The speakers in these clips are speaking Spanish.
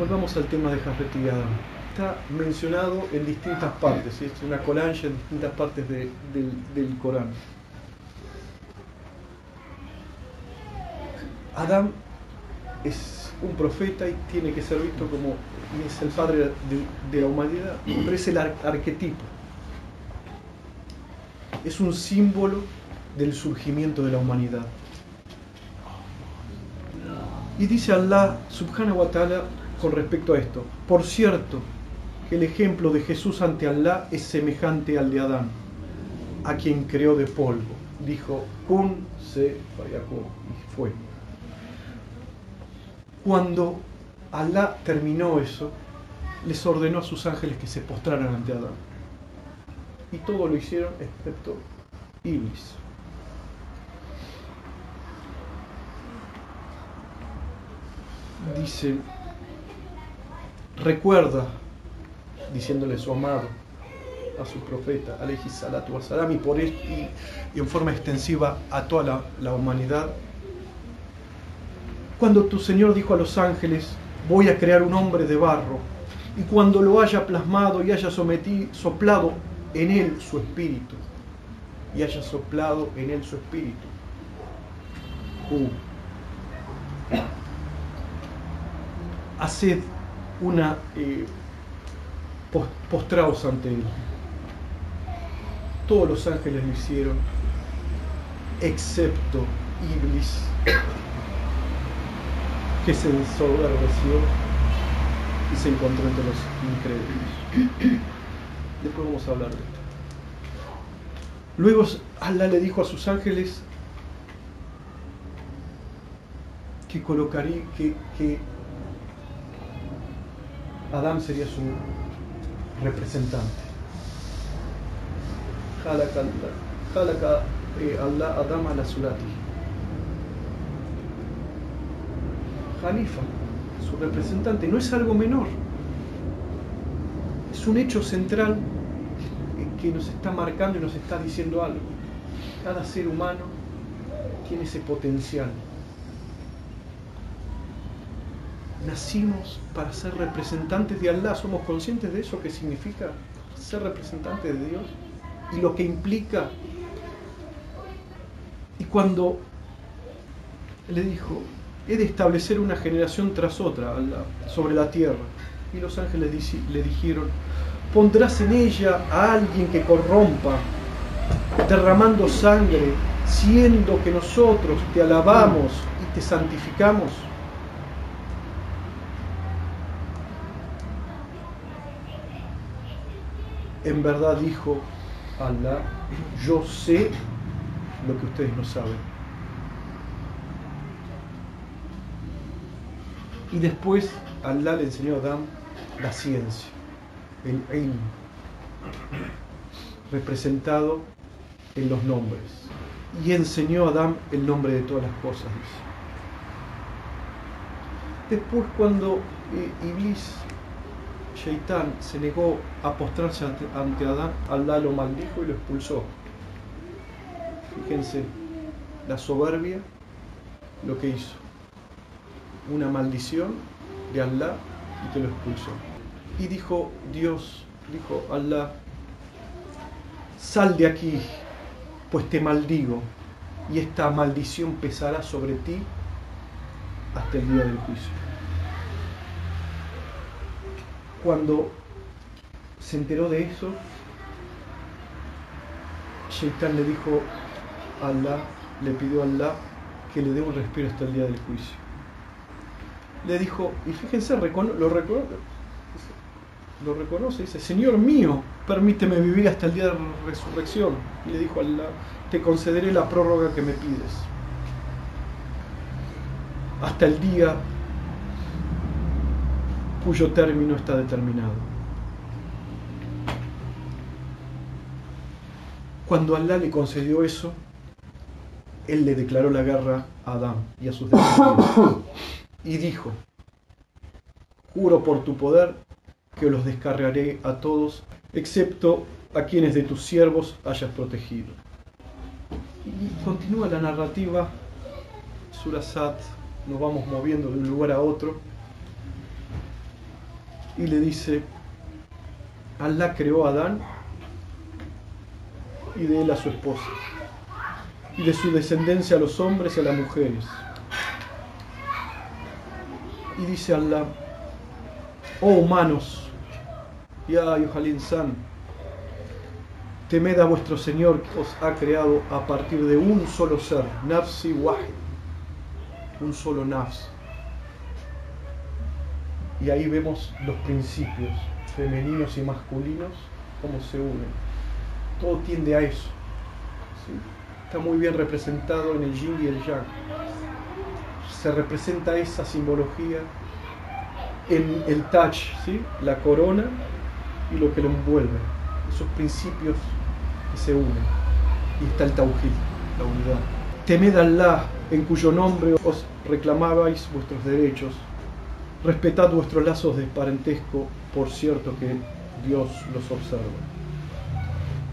Volvamos al tema de Hazreti Adam. Está mencionado en distintas partes, es una colancha en distintas partes del, del Corán. Adam es un profeta y tiene que ser visto como es el padre de, la humanidad, pero es el arquetipo. Es un símbolo del surgimiento de la humanidad. Y dice Allah subhanahu wa ta'ala con respecto a esto, por cierto, que el ejemplo de Jesús ante Allah es semejante al de Adán, a quien creó de polvo. Dijo, kun se y fue. Cuando Alá terminó eso, les ordenó a sus ángeles que se postraran ante Adán. Y todo lo hicieron excepto Iblis. Dice, recuerda, diciéndole su amado a su profeta, alayhi salatu y, por y, y en forma extensiva a toda la, la humanidad, cuando tu Señor dijo a los ángeles, voy a crear un hombre de barro, y cuando lo haya plasmado y haya sometido, soplado en él su espíritu, y haya soplado en él su espíritu. Uh. Haced una eh, ante él. Todos los ángeles lo hicieron, excepto Iblis que se ensoberbeció y se encontró entre los incrédulos. Después vamos a hablar de esto. Luego Allah le dijo a sus ángeles que colocaría, que, que Adán sería su representante. Jalaka eh, Adam ala su representante, no es algo menor. Es un hecho central que nos está marcando y nos está diciendo algo. Cada ser humano tiene ese potencial. Nacimos para ser representantes de Allah. ¿Somos conscientes de eso? ¿Qué significa ser representantes de Dios? Y lo que implica. Y cuando le dijo, he de establecer una generación tras otra sobre la tierra. Y los ángeles le dijeron, pondrás en ella a alguien que corrompa, derramando sangre, siendo que nosotros te alabamos y te santificamos. En verdad dijo Allah, yo sé lo que ustedes no saben. Y después Allah le enseñó a Adán la ciencia, el ilm, representado en los nombres. Y enseñó a Adán el nombre de todas las cosas, Después cuando eh, Iblis, Shaitán, se negó a postrarse ante, Adán, Allah lo maldijo y lo expulsó. Fíjense, la soberbia, lo que hizo una maldición de Allah y que lo expulsó. Y dijo Dios, dijo Allah, sal de aquí, pues te maldigo, y esta maldición pesará sobre ti hasta el día del juicio. Cuando se enteró de eso, Shaitan le dijo a Allah, le pidió a Allah que le dé un respiro hasta el día del juicio le dijo, y fíjense, lo, reconoce, lo reconoce, dice, Señor mío, permíteme vivir hasta el día de la resurrección. Y le dijo, Allah, te concederé la prórroga que me pides. Hasta el día cuyo término está determinado. Cuando Allah le concedió eso, él le declaró la guerra a Adán y a sus descendientes y dijo, juro por tu poder que los descargaré a todos, excepto a quienes de tus siervos hayas protegido. Y continúa la narrativa, Surasat, nos vamos moviendo de un lugar a otro, y le dice, Allah creó a Adán y de él a su esposa, y de su descendencia a los hombres y a las mujeres. Y dice Allah, oh humanos, ya Yohalin San, temed a vuestro Señor que os ha creado a partir de un solo ser, Nafsi Wahid, un solo Nafs. Y ahí vemos los principios femeninos y masculinos, cómo se unen. Todo tiende a eso. Está muy bien representado en el yin y el yang. Se representa esa simbología en el Taj, ¿sí? la corona y lo que lo envuelve. Esos principios que se unen. Y está el Tawhid, la unidad. Temed Allah, en cuyo nombre os reclamabais vuestros derechos. Respetad vuestros lazos de parentesco, por cierto que Dios los observa.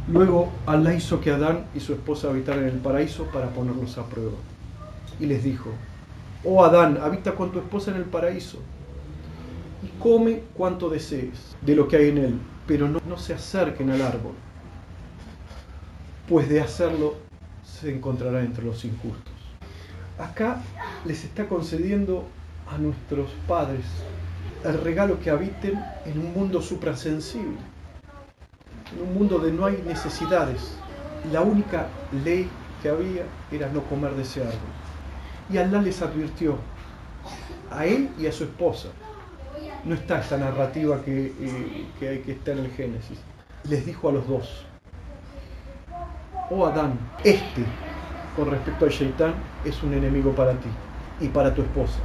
Luego Allah hizo que Adán y su esposa habitaran en el paraíso para ponerlos a prueba. Y les dijo, oh Adán, habita con tu esposa en el paraíso y come cuanto desees de lo que hay en él, pero no, no se acerquen al árbol, pues de hacerlo se encontrará entre los injustos. Acá les está concediendo a nuestros padres el regalo que habiten en un mundo suprasensible, en un mundo donde no hay necesidades. La única ley que había era no comer de ese árbol. Y Allah les advirtió, a él y a su esposa. No está esta narrativa que, eh, que hay que estar en el Génesis. Les dijo a los dos, oh Adán, este, con respecto al Shaitán, es un enemigo para ti y para tu esposa.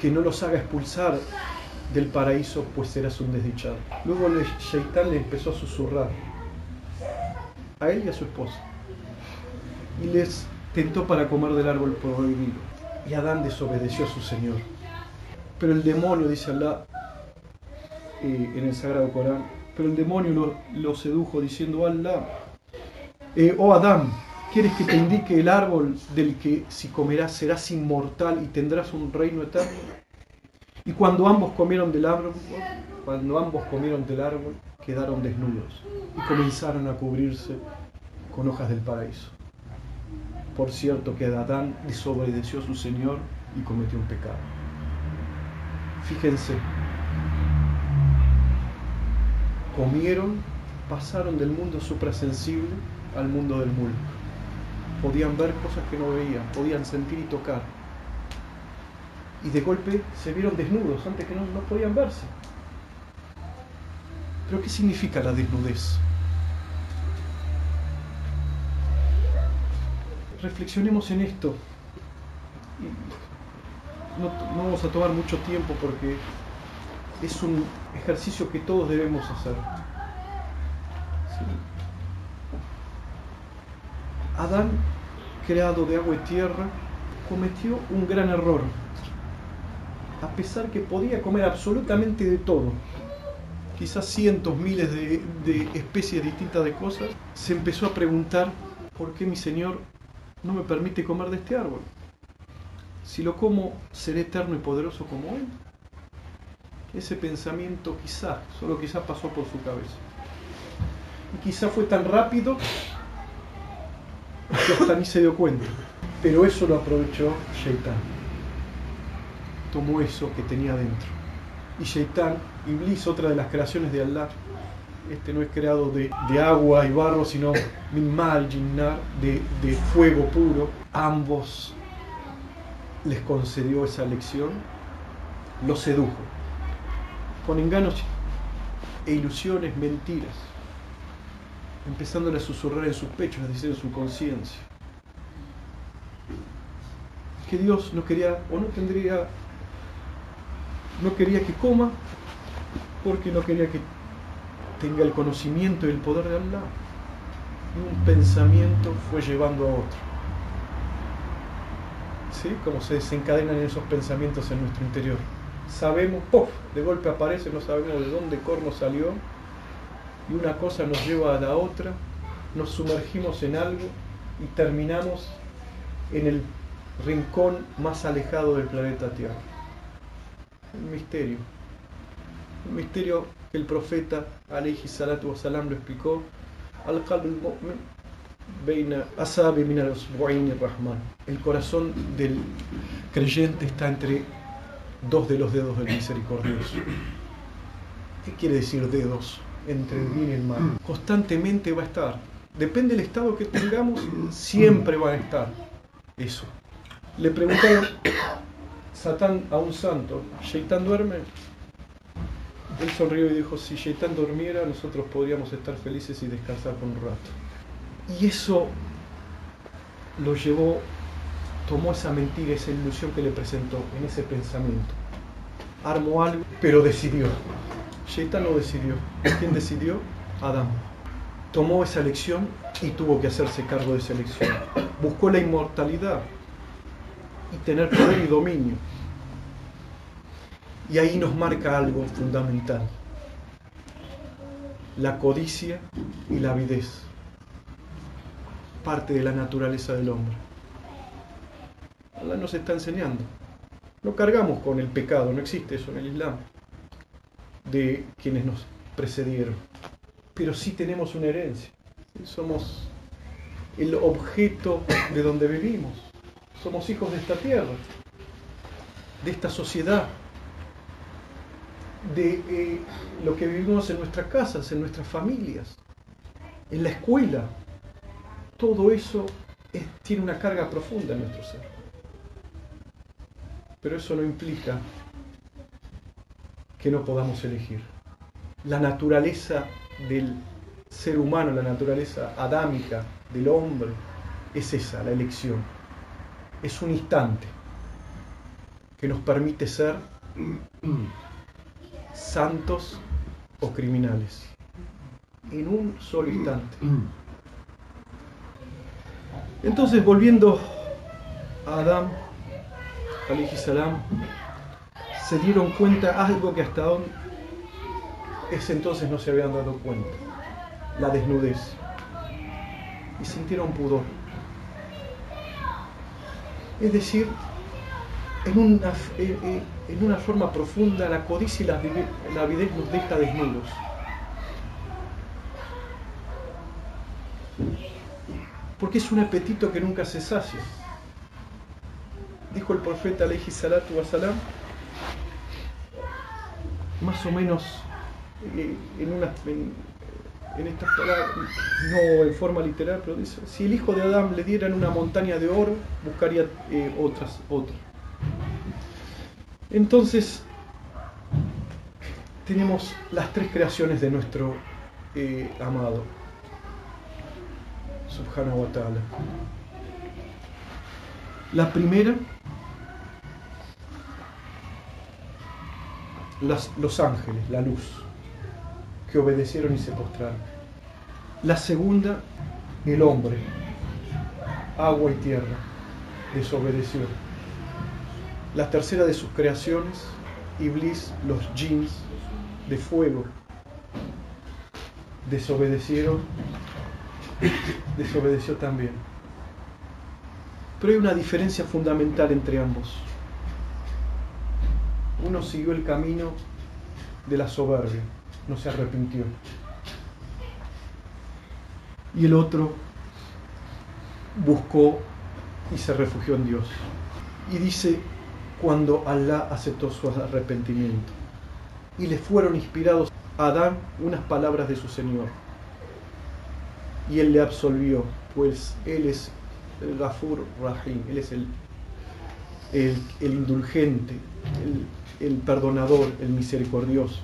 Que no los haga expulsar del paraíso, pues serás un desdichado. Luego el Shaitán le empezó a susurrar a él y a su esposa. Y les tentó para comer del árbol prohibido. Y Adán desobedeció a su Señor. Pero el demonio, dice Allah eh, en el Sagrado Corán, pero el demonio lo, sedujo diciendo, Allah, eh, oh Adán, ¿quieres que te indique el árbol del que si comerás serás inmortal y tendrás un reino eterno? Y cuando ambos comieron del árbol, cuando ambos comieron del árbol, quedaron desnudos y comenzaron a cubrirse con hojas del paraíso. Por cierto que Adán desobedeció a su Señor y cometió un pecado. Fíjense, comieron, pasaron del mundo suprasensible al mundo del mulk. Podían ver cosas que no veían, podían sentir y tocar. Y de golpe se vieron desnudos antes que no, no podían verse. Pero ¿qué significa la desnudez? Reflexionemos en esto. No, vamos a tomar mucho tiempo porque es un ejercicio que todos debemos hacer. Adán, creado de agua y tierra, cometió un gran error. A pesar que podía comer absolutamente de todo, quizás cientos, miles de, de especies distintas de cosas, se empezó a preguntar por qué mi Señor no me permite comer de este árbol. Si lo como, seré eterno y poderoso como Él. Ese pensamiento quizá, solo quizá pasó por su cabeza. Y quizá fue tan rápido hasta ni se dio cuenta. Pero eso lo aprovechó Shaitan. Tomó eso que tenía dentro. Y Shaitan, Iblis, otra de las creaciones de Allah, este no es creado de, de agua y barro, sino mal, jinnar, de, de fuego puro. Ambos les concedió esa lección, los sedujo con engaños e ilusiones, mentiras, empezándole a susurrar en sus pechos, es decir, en su conciencia. Que Dios no quería o no tendría, no quería que coma porque no quería que tenga el conocimiento y el poder de Allah. Y un pensamiento fue llevando a otro. ¿Sí? Como se desencadenan esos pensamientos en nuestro interior sabemos, ¡puff! de golpe aparece, no sabemos de dónde corno salió, y una cosa nos lleva a la otra, nos sumergimos en algo y terminamos en el rincón más alejado del planeta Tierra. Un misterio. Un misterio que el profeta alayhi salatu wasalam lo explicó. al rahman El corazón del creyente está entre dos de los dedos del misericordioso. ¿Qué quiere decir dedos? Entre el bien y el mal. Constantemente va a estar. Depende del estado que tengamos, siempre va a estar eso. Le preguntaron Satán a un santo, ¿Shaitan duerme? Él sonrió y dijo, si Shaitan durmiera, nosotros podríamos estar felices y descansar por un rato. Y eso lo llevó, tomó esa mentira, esa ilusión que le presentó en ese pensamiento. Armó algo, pero decidió. Shaitan no decidió. ¿Quién decidió? Adán. Tomó esa lección y tuvo que hacerse cargo de esa elección. Buscó la inmortalidad, y tener poder y dominio. Y ahí nos marca algo fundamental. La codicia y la avidez. Parte de la naturaleza del hombre. Allah nos está enseñando. No cargamos con el pecado, no existe eso en el Islam, de quienes nos precedieron. Pero sí tenemos una herencia. Somos el objeto de donde vivimos. Somos hijos de esta tierra, de esta sociedad, de eh, lo que vivimos en nuestras casas, en nuestras familias, en la escuela. Todo eso tiene una carga profunda en nuestro ser. Pero eso no implica que no podamos elegir. La naturaleza del ser humano, la naturaleza adámica del hombre, es esa, la elección es un instante que nos permite ser santos o criminales. En un solo instante. Entonces, volviendo a Adán, salam, se dieron cuenta algo que hasta ese entonces no se habían dado cuenta, la desnudez. Y sintieron pudor. Es decir, en una, en una forma profunda la codicia y la, avidez nos deja desnudos. Porque es un apetito que nunca se sacia. Dijo el profeta alayhi salatu wasalam, más o menos en, una, en estas palabras, no en forma literal, pero dice, si el hijo de Adán le dieran una montaña de oro, buscaría eh, otras, otras. Entonces, tenemos las tres creaciones de nuestro eh, amado, Subhanahu wa. La primera, los ángeles, la luz que obedecieron y se postraron. La segunda, el hombre, agua y tierra, desobedeció. La tercera de sus creaciones, Iblis, los jeans de fuego, desobedecieron, desobedeció también. Pero hay una diferencia fundamental entre ambos. Uno siguió el camino de la soberbia no se arrepintió. Y el otro buscó y se refugió en Dios. Y dice, cuando Alá aceptó su arrepentimiento. Y le fueron inspirados a Adán unas palabras de su Señor. Y él le absolvió, pues él es el Rahim, él es el, el, indulgente, el perdonador, el misericordioso.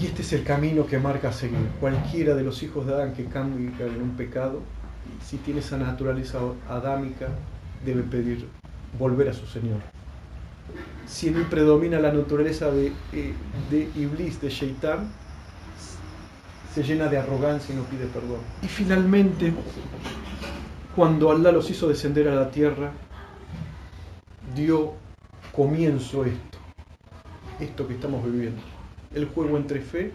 Y este es el camino que marca seguir. Cualquiera de los hijos de Adán que cambie en un pecado, si tiene esa naturaleza adámica, debe pedir volver a su Señor. Si en él predomina la naturaleza de, eh, de Iblis, de Shaitan, se llena de arrogancia y no pide perdón. Y finalmente, cuando Allah los hizo descender a la tierra, dio comienzo esto, esto que estamos viviendo el juego entre fe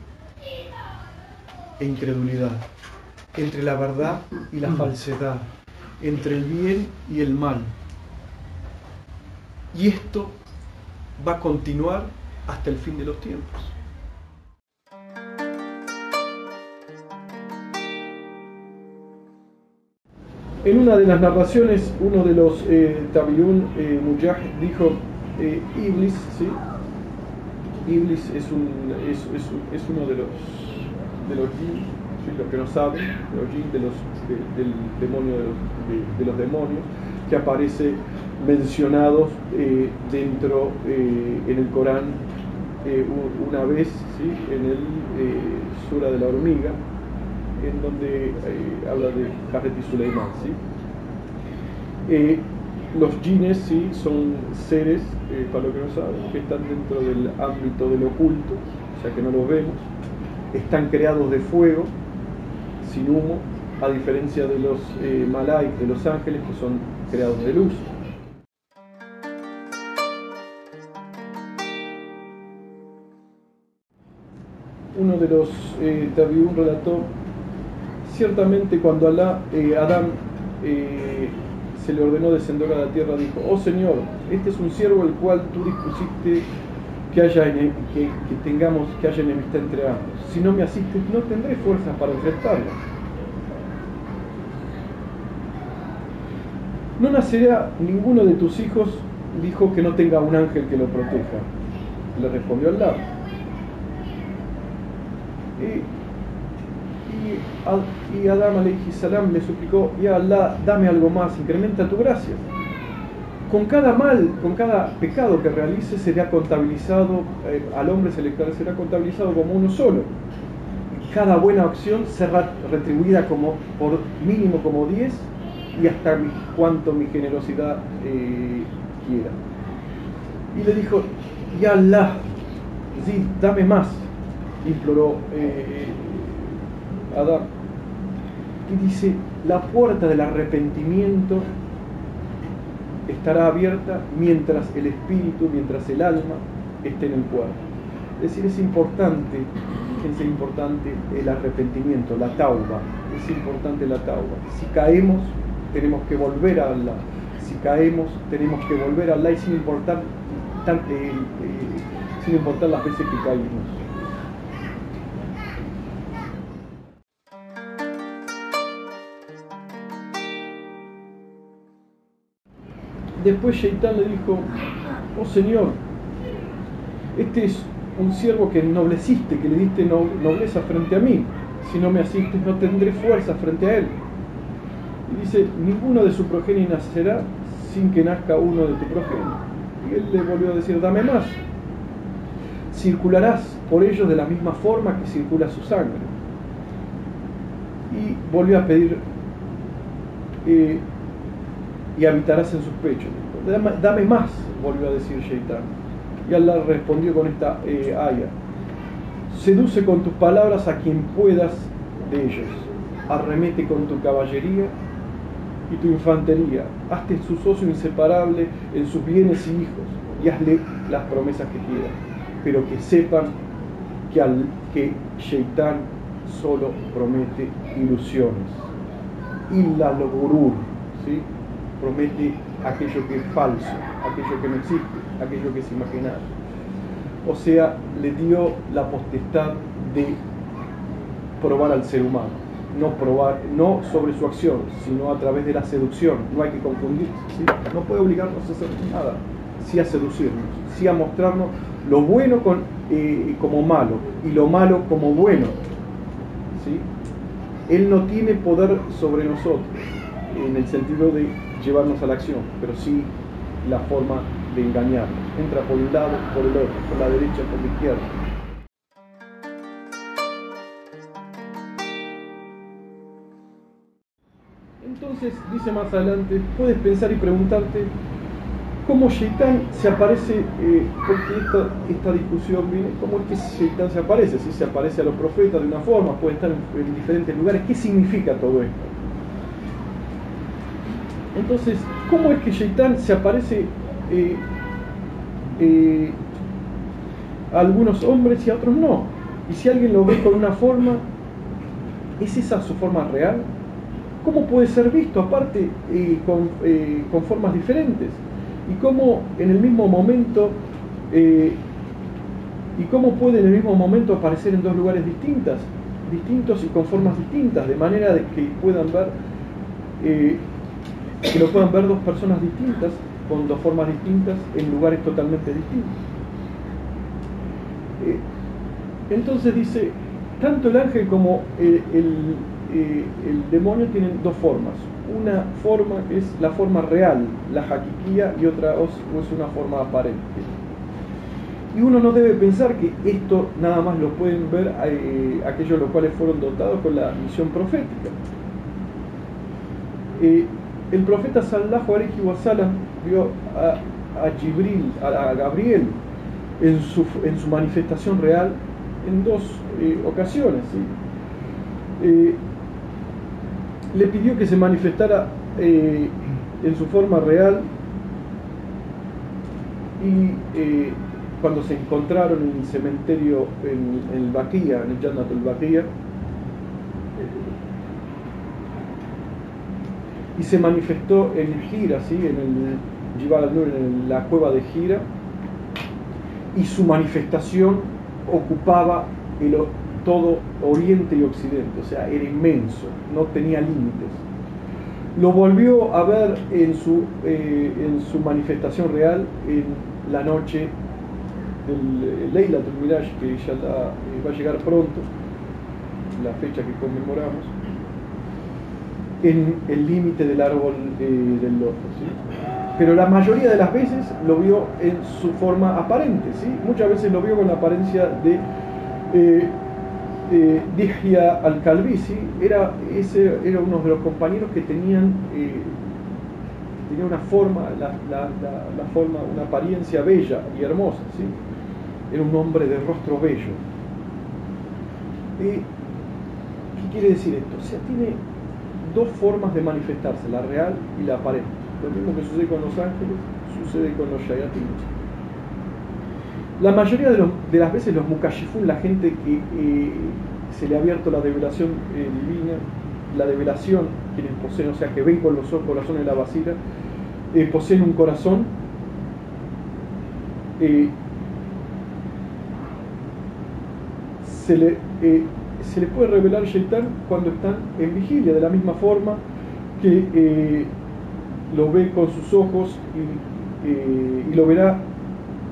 e incredulidad, entre la verdad y la falsedad, entre el bien y el mal. Y esto va a continuar hasta el fin de los tiempos. En una de las narraciones, uno de los eh, Tabiun eh, Mujahid dijo, eh, Iblis, ¿sí? Iblis es, un, es, uno de los, de los jinn, los que no saben, los jinn de los, del demonio de los, de, demonios, que aparece mencionados eh, dentro, eh, en el Corán, una vez, ¿sí? en el Sura de la hormiga, en donde habla de Jaret y. ¿sí? los jines ¿sí? son seres, para lo que no saben, que están dentro del ámbito del oculto, o sea que no los vemos, están creados de fuego, sin humo, a diferencia de los eh, de los ángeles, que son creados de luz. Uno de los eh, Tabiún relató, ciertamente cuando Alá, eh, Adán eh, se le ordenó descender a la tierra, dijo, oh Señor, este es un siervo el cual tú dispusiste que haya, que, tengamos, que haya enemistad entre ambos. Si no me asistes, no tendré fuerzas para enfrentarlo. No nacerá ninguno de tus hijos, dijo que no tenga un ángel que lo proteja. Le respondió Allah. Y, y, Adam salam le suplicó, ya Allah, dame algo más, incrementa tu gracia con cada mal, con cada pecado que realice será contabilizado, eh, al hombre se le será contabilizado como uno solo. Cada buena acción será retribuida como por mínimo como 10 y hasta cuanto mi generosidad eh, quiera. Y le dijo, ya Allah, sí, dame más, imploró eh, Adán. Y dice, la puerta del arrepentimiento estará abierta mientras el espíritu, mientras el alma esté en el cuerpo. Es decir, es importante, es importante el arrepentimiento, la tauba, es importante la tauba. Si caemos, tenemos que volver a Allah. Si caemos, tenemos que volver a Allah y sin importar, eh, eh, sin importar las veces que caímos. Después Shaitán le dijo, oh Señor, este es un siervo que ennobleciste, que le diste nobleza frente a mí. Si no me asistes no tendré fuerza frente a él. Y dice, ninguno de su progenie nacerá sin que nazca uno de tu progenie. Y él le volvió a decir, dame más. Circularás por ellos de la misma forma que circula su sangre. Y volvió a pedir eh, y habitarás en sus pechos. Dame, más, volvió a decir Shaitan. Y Allah respondió con esta eh, aya. Seduce con tus palabras a quien puedas de ellos. Arremete con tu caballería y tu infantería. Hazte su socio inseparable en sus bienes y hijos y hazle las promesas que quieras. Pero que sepan que, al, que Shaitan solo promete ilusiones. Y la logurur, ¿sí? Promete aquello que es falso, aquello que no existe, aquello que es imaginario. O sea, le dio la potestad de probar al ser humano, no probar, no sobre su acción, sino a través de la seducción. No hay que confundir, no puede obligarnos a hacer nada, sí a seducirnos, sí a mostrarnos lo bueno eh, como malo y lo malo como bueno. ¿sí? Él no tiene poder sobre nosotros, en el sentido de llevarnos a la acción, pero sí la forma de engañarnos. Entra por un lado, por el otro, por la derecha, por la izquierda. Entonces, dice más adelante, puedes pensar y preguntarte cómo Shaitan se aparece, eh, porque esta, esta, discusión viene, cómo es que Shaitan se aparece, si se aparece a los profetas de una forma, puede estar en diferentes lugares, ¿qué significa todo esto? Entonces, ¿cómo es que Shaitán se aparece eh, eh, a algunos hombres y a otros no? Y si alguien lo ve con una forma, ¿es esa su forma real? ¿Cómo puede ser visto aparte eh, con, con, formas diferentes? Y cómo en el mismo momento ¿Y cómo puede en el mismo momento aparecer en dos lugares distintos, distintos y con formas distintas, de manera de que puedan ver, que lo puedan ver dos personas distintas, con dos formas distintas, en lugares totalmente distintos? entonces dice, tanto el ángel como el, el, demonio tienen dos formas. Una forma es la forma real, la jaquiquía, y otra es una forma aparente. Y uno no debe pensar que esto nada más lo pueden ver eh, aquellos los cuales fueron dotados con la misión profética. Eh, el profeta Sallallahu alaihi wasallam vio a, a, a, Gabriel, en su, en su manifestación real en dos eh, ocasiones. Eh, le pidió que se manifestara eh, en su forma real y cuando se encontraron en el cementerio en, el Baquía, en el Jannatul Baquía, y se manifestó en Gira, ¿sí? en el en la cueva de Gira, y su manifestación ocupaba el, todo Oriente y Occidente, o sea, era inmenso, no tenía límites. Lo volvió a ver en su, eh, en su manifestación real en la noche del Leila Miraj, que ya va a llegar pronto, la fecha que conmemoramos, en el límite del árbol eh, del loto. Pero la mayoría de las veces lo vio en su forma aparente, ¿sí? muchas veces lo vio con la apariencia de eh, eh, era, ese era uno de los compañeros que tenían, eh, tenía una forma, la, forma, una apariencia bella y hermosa, ¿sí? era un hombre de rostro bello. ¿Qué quiere decir esto? O sea, tiene dos formas de manifestarse, la real y la aparente. Lo mismo que sucede con los ángeles, sucede con los shayatinos. La mayoría de, las veces los mukashifun, la gente que eh, se le ha abierto la revelación eh, divina, la revelación, quienes poseen, o sea, que ven con los ojos corazones de la vasija, eh, poseen un corazón se le, se le puede revelar Shaitán cuando están en vigilia, de la misma forma que lo ve con sus ojos y, y lo verá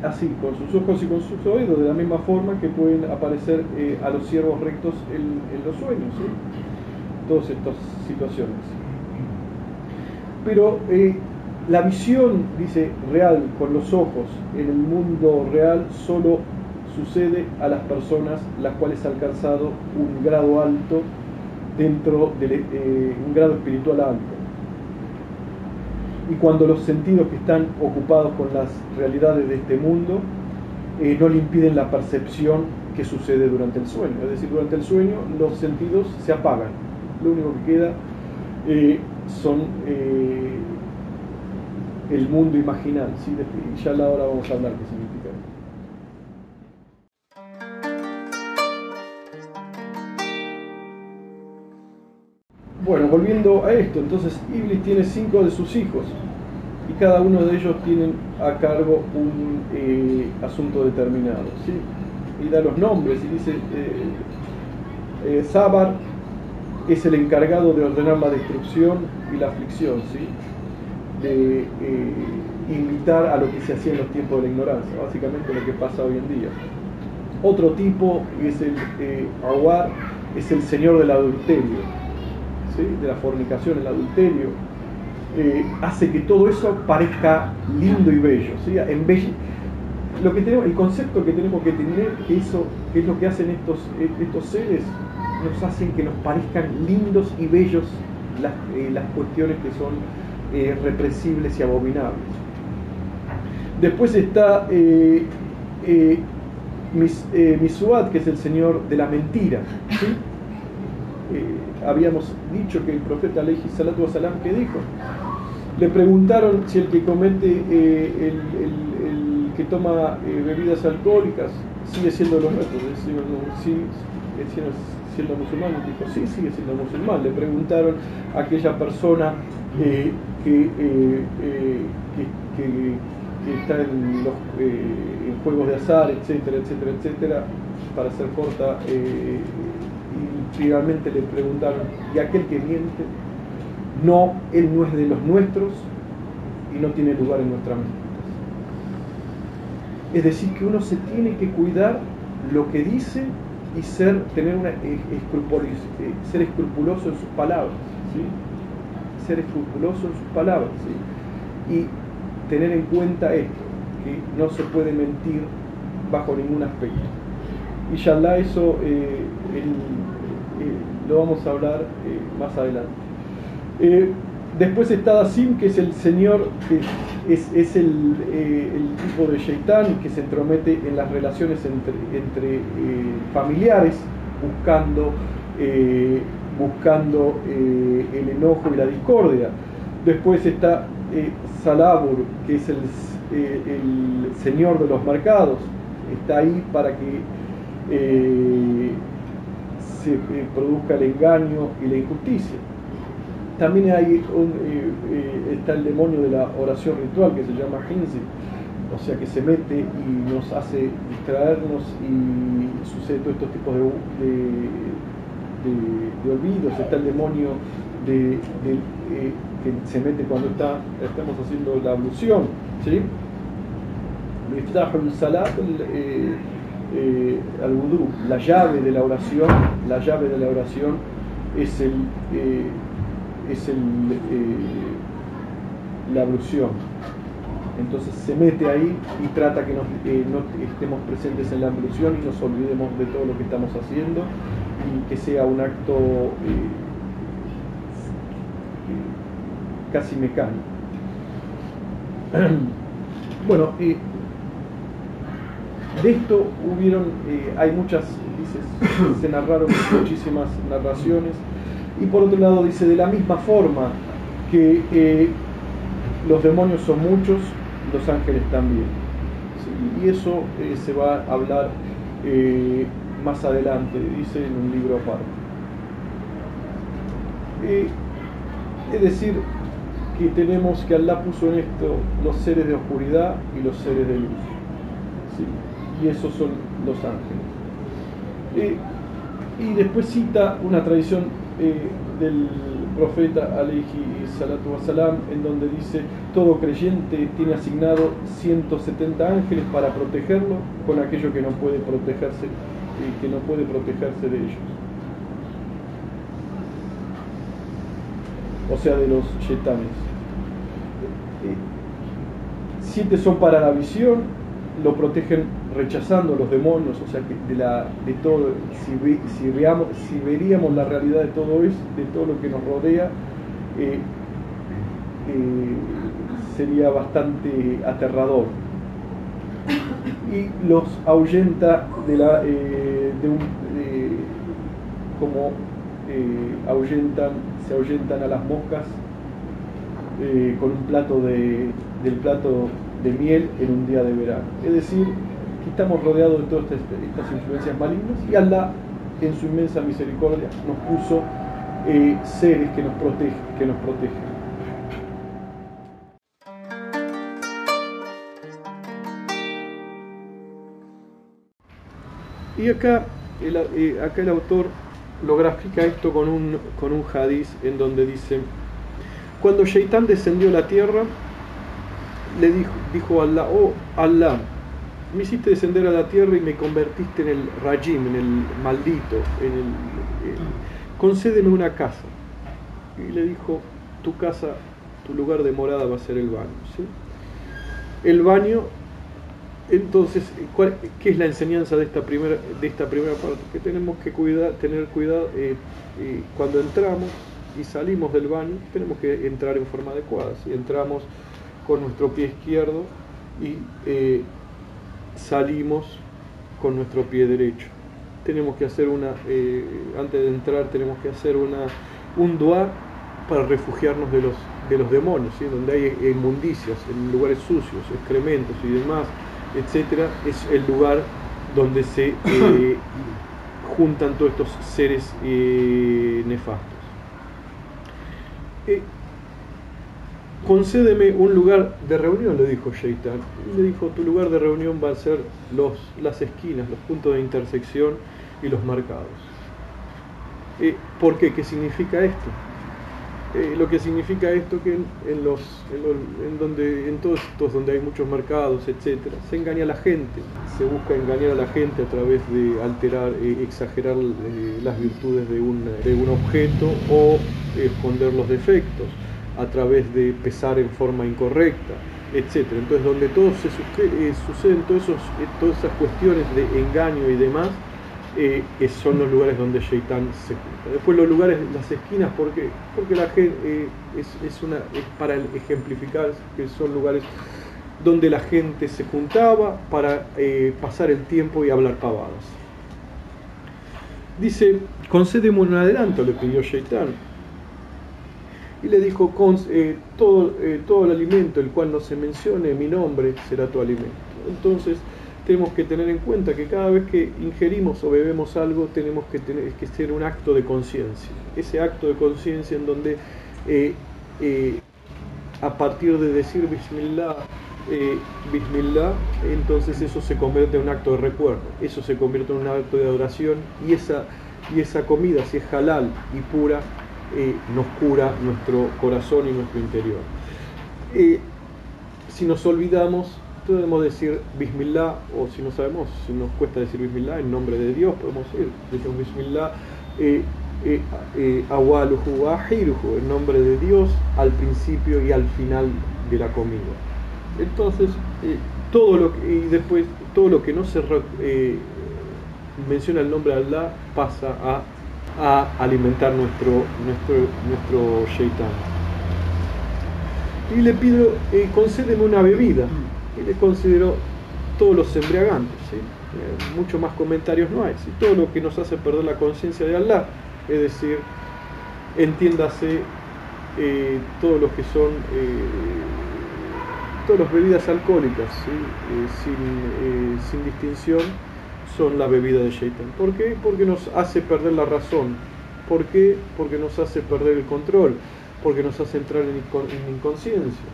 así, con sus ojos y con sus oídos, de la misma forma que pueden aparecer eh, a los siervos rectos en, los sueños, todas estas situaciones. Pero eh, la visión, dice, real, con los ojos, en el mundo real, solo sucede a las personas las cuales han alcanzado un grado alto dentro de eh, un grado espiritual alto y cuando los sentidos que están ocupados con las realidades de este mundo eh, no le impiden la percepción que sucede durante el sueño. Es decir, durante el sueño los sentidos se apagan. Lo único que queda eh, son el mundo imaginal. ¿sí? Ya ahora vamos a hablar qué Bueno, volviendo a esto, entonces Iblis tiene cinco de sus hijos y cada uno de ellos tiene a cargo un eh, asunto determinado. ¿sí? Y da los nombres y dice, eh, eh Sabar es el encargado de ordenar la destrucción y la aflicción, ¿sí? de eh, invitar a lo que se hacía en los tiempos de la ignorancia, básicamente lo que pasa hoy en día. Otro tipo es el Awar, es el señor del adulterio de la fornicación, el adulterio, eh, hace que todo eso parezca lindo y bello. En lo que tenemos, el concepto que tenemos que tener, que eso, que es lo que hacen estos, estos seres, nos hacen que nos parezcan lindos y bellos las, eh, cuestiones que son eh, represibles y abominables. Después está Misuad, que es el señor de la mentira. Habíamos dicho que el profeta Aleji Salatu Wasalam que dijo. Le preguntaron si el que comete, eh, el, que toma eh, bebidas alcohólicas sigue siendo los sigue siendo musulmán, dijo, sí, sigue siendo musulmán. Le preguntaron a aquella persona eh, que, que, que está en, los, juegos de azar, etcétera, etcétera, etcétera, para ser corta, finalmente le preguntaron, ¿y aquel que miente? No, él no es de los nuestros y no tiene lugar en nuestra mente. Es decir, que uno se tiene que cuidar lo que dice y ser, tener una, eh, eh, ser escrupuloso en sus palabras. ¿sí? Ser escrupuloso en sus palabras. ¿sí? Y tener en cuenta esto, que no se puede mentir bajo ningún aspecto. Ya eso eh, lo vamos a hablar más adelante. Después está Dasim, que es el señor, que es, el, eh, el, tipo de Sheitán que se entromete en las relaciones entre, eh, familiares, buscando, eh, buscando el enojo y la discordia. Después está Salabur, que es el, señor de los mercados, está ahí para que se produzca el engaño y la injusticia. También hay un, eh, eh, está el demonio de la oración ritual que se llama Hinzi, o sea que se mete y nos hace distraernos y sucede todo estos tipos de, olvidos. Está el demonio de, eh, que se mete cuando estamos haciendo la ablución. ¿sí? Al vudú, la llave de la oración, la llave de la oración es el, es el, eh, la ablución. Entonces se mete ahí y trata que eh, no estemos presentes en la ablución y nos olvidemos de todo lo que estamos haciendo y que sea un acto eh, casi mecánico. Bueno, de esto hubieron, hay muchas, dices, se narraron muchísimas narraciones y por otro lado dice, de la misma forma que eh, los demonios son muchos, los ángeles también. Y eso eh, se va a hablar eh, más adelante, dice en un libro aparte. es decir, que tenemos que Allah puso en esto los seres de oscuridad y los seres de luz. Y esos son los ángeles. y después cita una tradición eh, del profeta alayhi salatu wasalam, en donde dice, todo creyente tiene asignado 170 ángeles para protegerlo con aquello que no puede protegerse, eh, que no puede protegerse de ellos. O sea, de los yetanes. Eh, siete son para la visión, lo protegen rechazando los demonios, o sea, de, la, de todo, si, si veríamos la realidad de todo eso, de todo lo que nos rodea, eh, eh, sería bastante aterrador. Y los ahuyenta de la, eh, de un, como ahuyentan, se ahuyentan a las moscas con un plato de, del plato de miel en un día de verano. Es decir, que estamos rodeados de todas estas, influencias malignas y Allah en su inmensa misericordia nos puso eh, seres que nos protegen, que nos protegen. Y acá el, eh, acá el autor lo grafica esto con un, con un hadiz en donde dice, cuando Shaitán descendió a la tierra, le dijo, dijo Allah, oh Allah, me hiciste descender a la tierra y me convertiste en el rajim, en el maldito, en el, concédeme una casa. Y le dijo, tu casa, tu lugar de morada va a ser el baño. El baño, entonces, ¿qué es la enseñanza de esta primera, de esta primera parte? Que tenemos que tener cuidado eh, eh, cuando entramos y salimos del baño, tenemos que entrar en forma adecuada. Si entramos con nuestro pie izquierdo y eh, salimos con nuestro pie derecho. Tenemos que hacer una, eh, antes de entrar, tenemos que hacer una, un dua para refugiarnos de los, de los demonios, donde hay inmundicias, en lugares sucios, excrementos y demás, etcétera, es el lugar donde se eh, juntan todos estos seres eh, nefastos. Concédeme un lugar de reunión, le dijo Shaitan. Le dijo, tu lugar de reunión va a ser los, las esquinas, los puntos de intersección y los mercados. Eh, ¿Por qué? ¿Qué significa esto? Eh, lo que significa esto que en, los, en, donde, en todos estos donde hay muchos mercados, etcétera, se engaña a la gente, se busca engañar a la gente a través de alterar, eh, exagerar las virtudes de un, de un objeto o esconder los defectos a través de pesar en forma incorrecta, etcétera. Entonces, donde todo se suceden todos esos, todas esas cuestiones de engaño y demás, eh, son los lugares donde Shaitan se junta. Después los lugares, las esquinas, ¿por qué? Porque la gente eh, es, una, para ejemplificar que son lugares donde la gente se juntaba para eh, pasar el tiempo y hablar pavadas. Dice, concédeme un adelanto, le pidió Shaitan. Y le dijo, todo, todo el alimento el cual no se mencione mi nombre será tu alimento. Entonces, tenemos que tener en cuenta que cada vez que ingerimos o bebemos algo tenemos que tener que ser un acto de conciencia. Ese acto de conciencia en donde eh, eh, a partir de decir Bismillah, eh, Bismillah, entonces eso se convierte en un acto de recuerdo, eso se convierte en un acto de adoración y esa, y esa comida, si es halal y pura, nos cura nuestro corazón y nuestro interior. si nos olvidamos, podemos decir Bismillah, o si no sabemos, si nos cuesta decir Bismillah, en nombre de Dios, podemos decir, decimos Bismillah, eh, eh, eh en nombre de Dios, al principio y al final de la comida. Entonces, eh, todo lo que, y después, todo lo que no se eh, menciona el nombre de Allah pasa a, a alimentar nuestro, nuestro, nuestro shaitan. Y le pido, concédeme una bebida y le considero todos los embriagantes. ¿sí? Eh, mucho más comentarios no hay. Todo lo que nos hace perder la conciencia de Allah, es decir, entiéndase eh, todo lo que son eh, todas las bebidas alcohólicas, sin, sin, distinción, son la bebida de Shaitan. ¿Por qué? Porque nos hace perder la razón. ¿Por qué? Porque nos hace perder el control, porque nos hace entrar en inconsciencia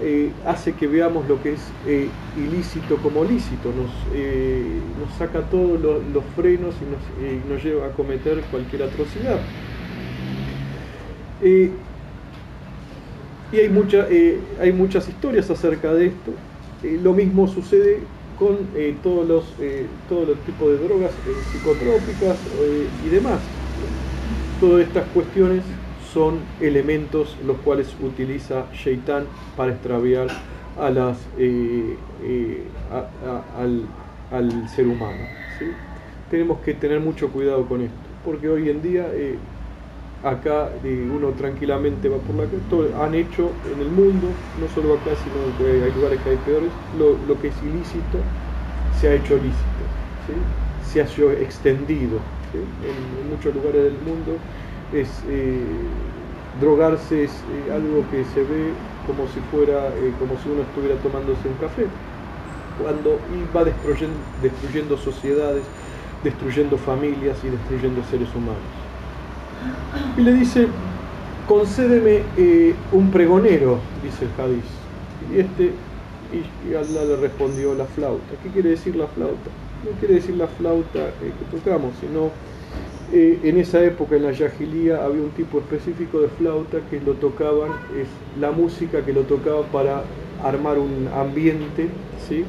eh, hace que veamos lo que es eh, ilícito como lícito, nos, eh, nos saca todos los, frenos y nos, lleva a cometer cualquier atrocidad. y hay, mucha, hay muchas historias acerca de esto. lo mismo sucede con todos, los, todos los tipos de drogas psicotrópicas y demás. Todas estas cuestiones son elementos los cuales utiliza Shaitan para extraviar a las, eh, eh, al, ser humano. Tenemos que tener mucho cuidado con esto, porque hoy en día eh, acá uno tranquilamente va por la calle, han hecho en el mundo, no solo acá, sino que hay lugares que hay peores, lo, que es ilícito se ha hecho lícito, se ha sido extendido en muchos lugares del mundo es eh, drogarse es eh, algo que se ve como si fuera eh, como si uno estuviera tomándose un café. Cuando y va destruyendo sociedades destruyendo familias y destruyendo seres humanos y le dice concédeme un pregonero dice el Hadís y este y, Allah le respondió la flauta ¿qué quiere decir la flauta? no quiere decir la flauta que tocamos sino eh, en esa época, en la Yagilía, había un tipo específico de flauta que lo tocaban, es la música que lo tocaba para armar un ambiente, ¿sí?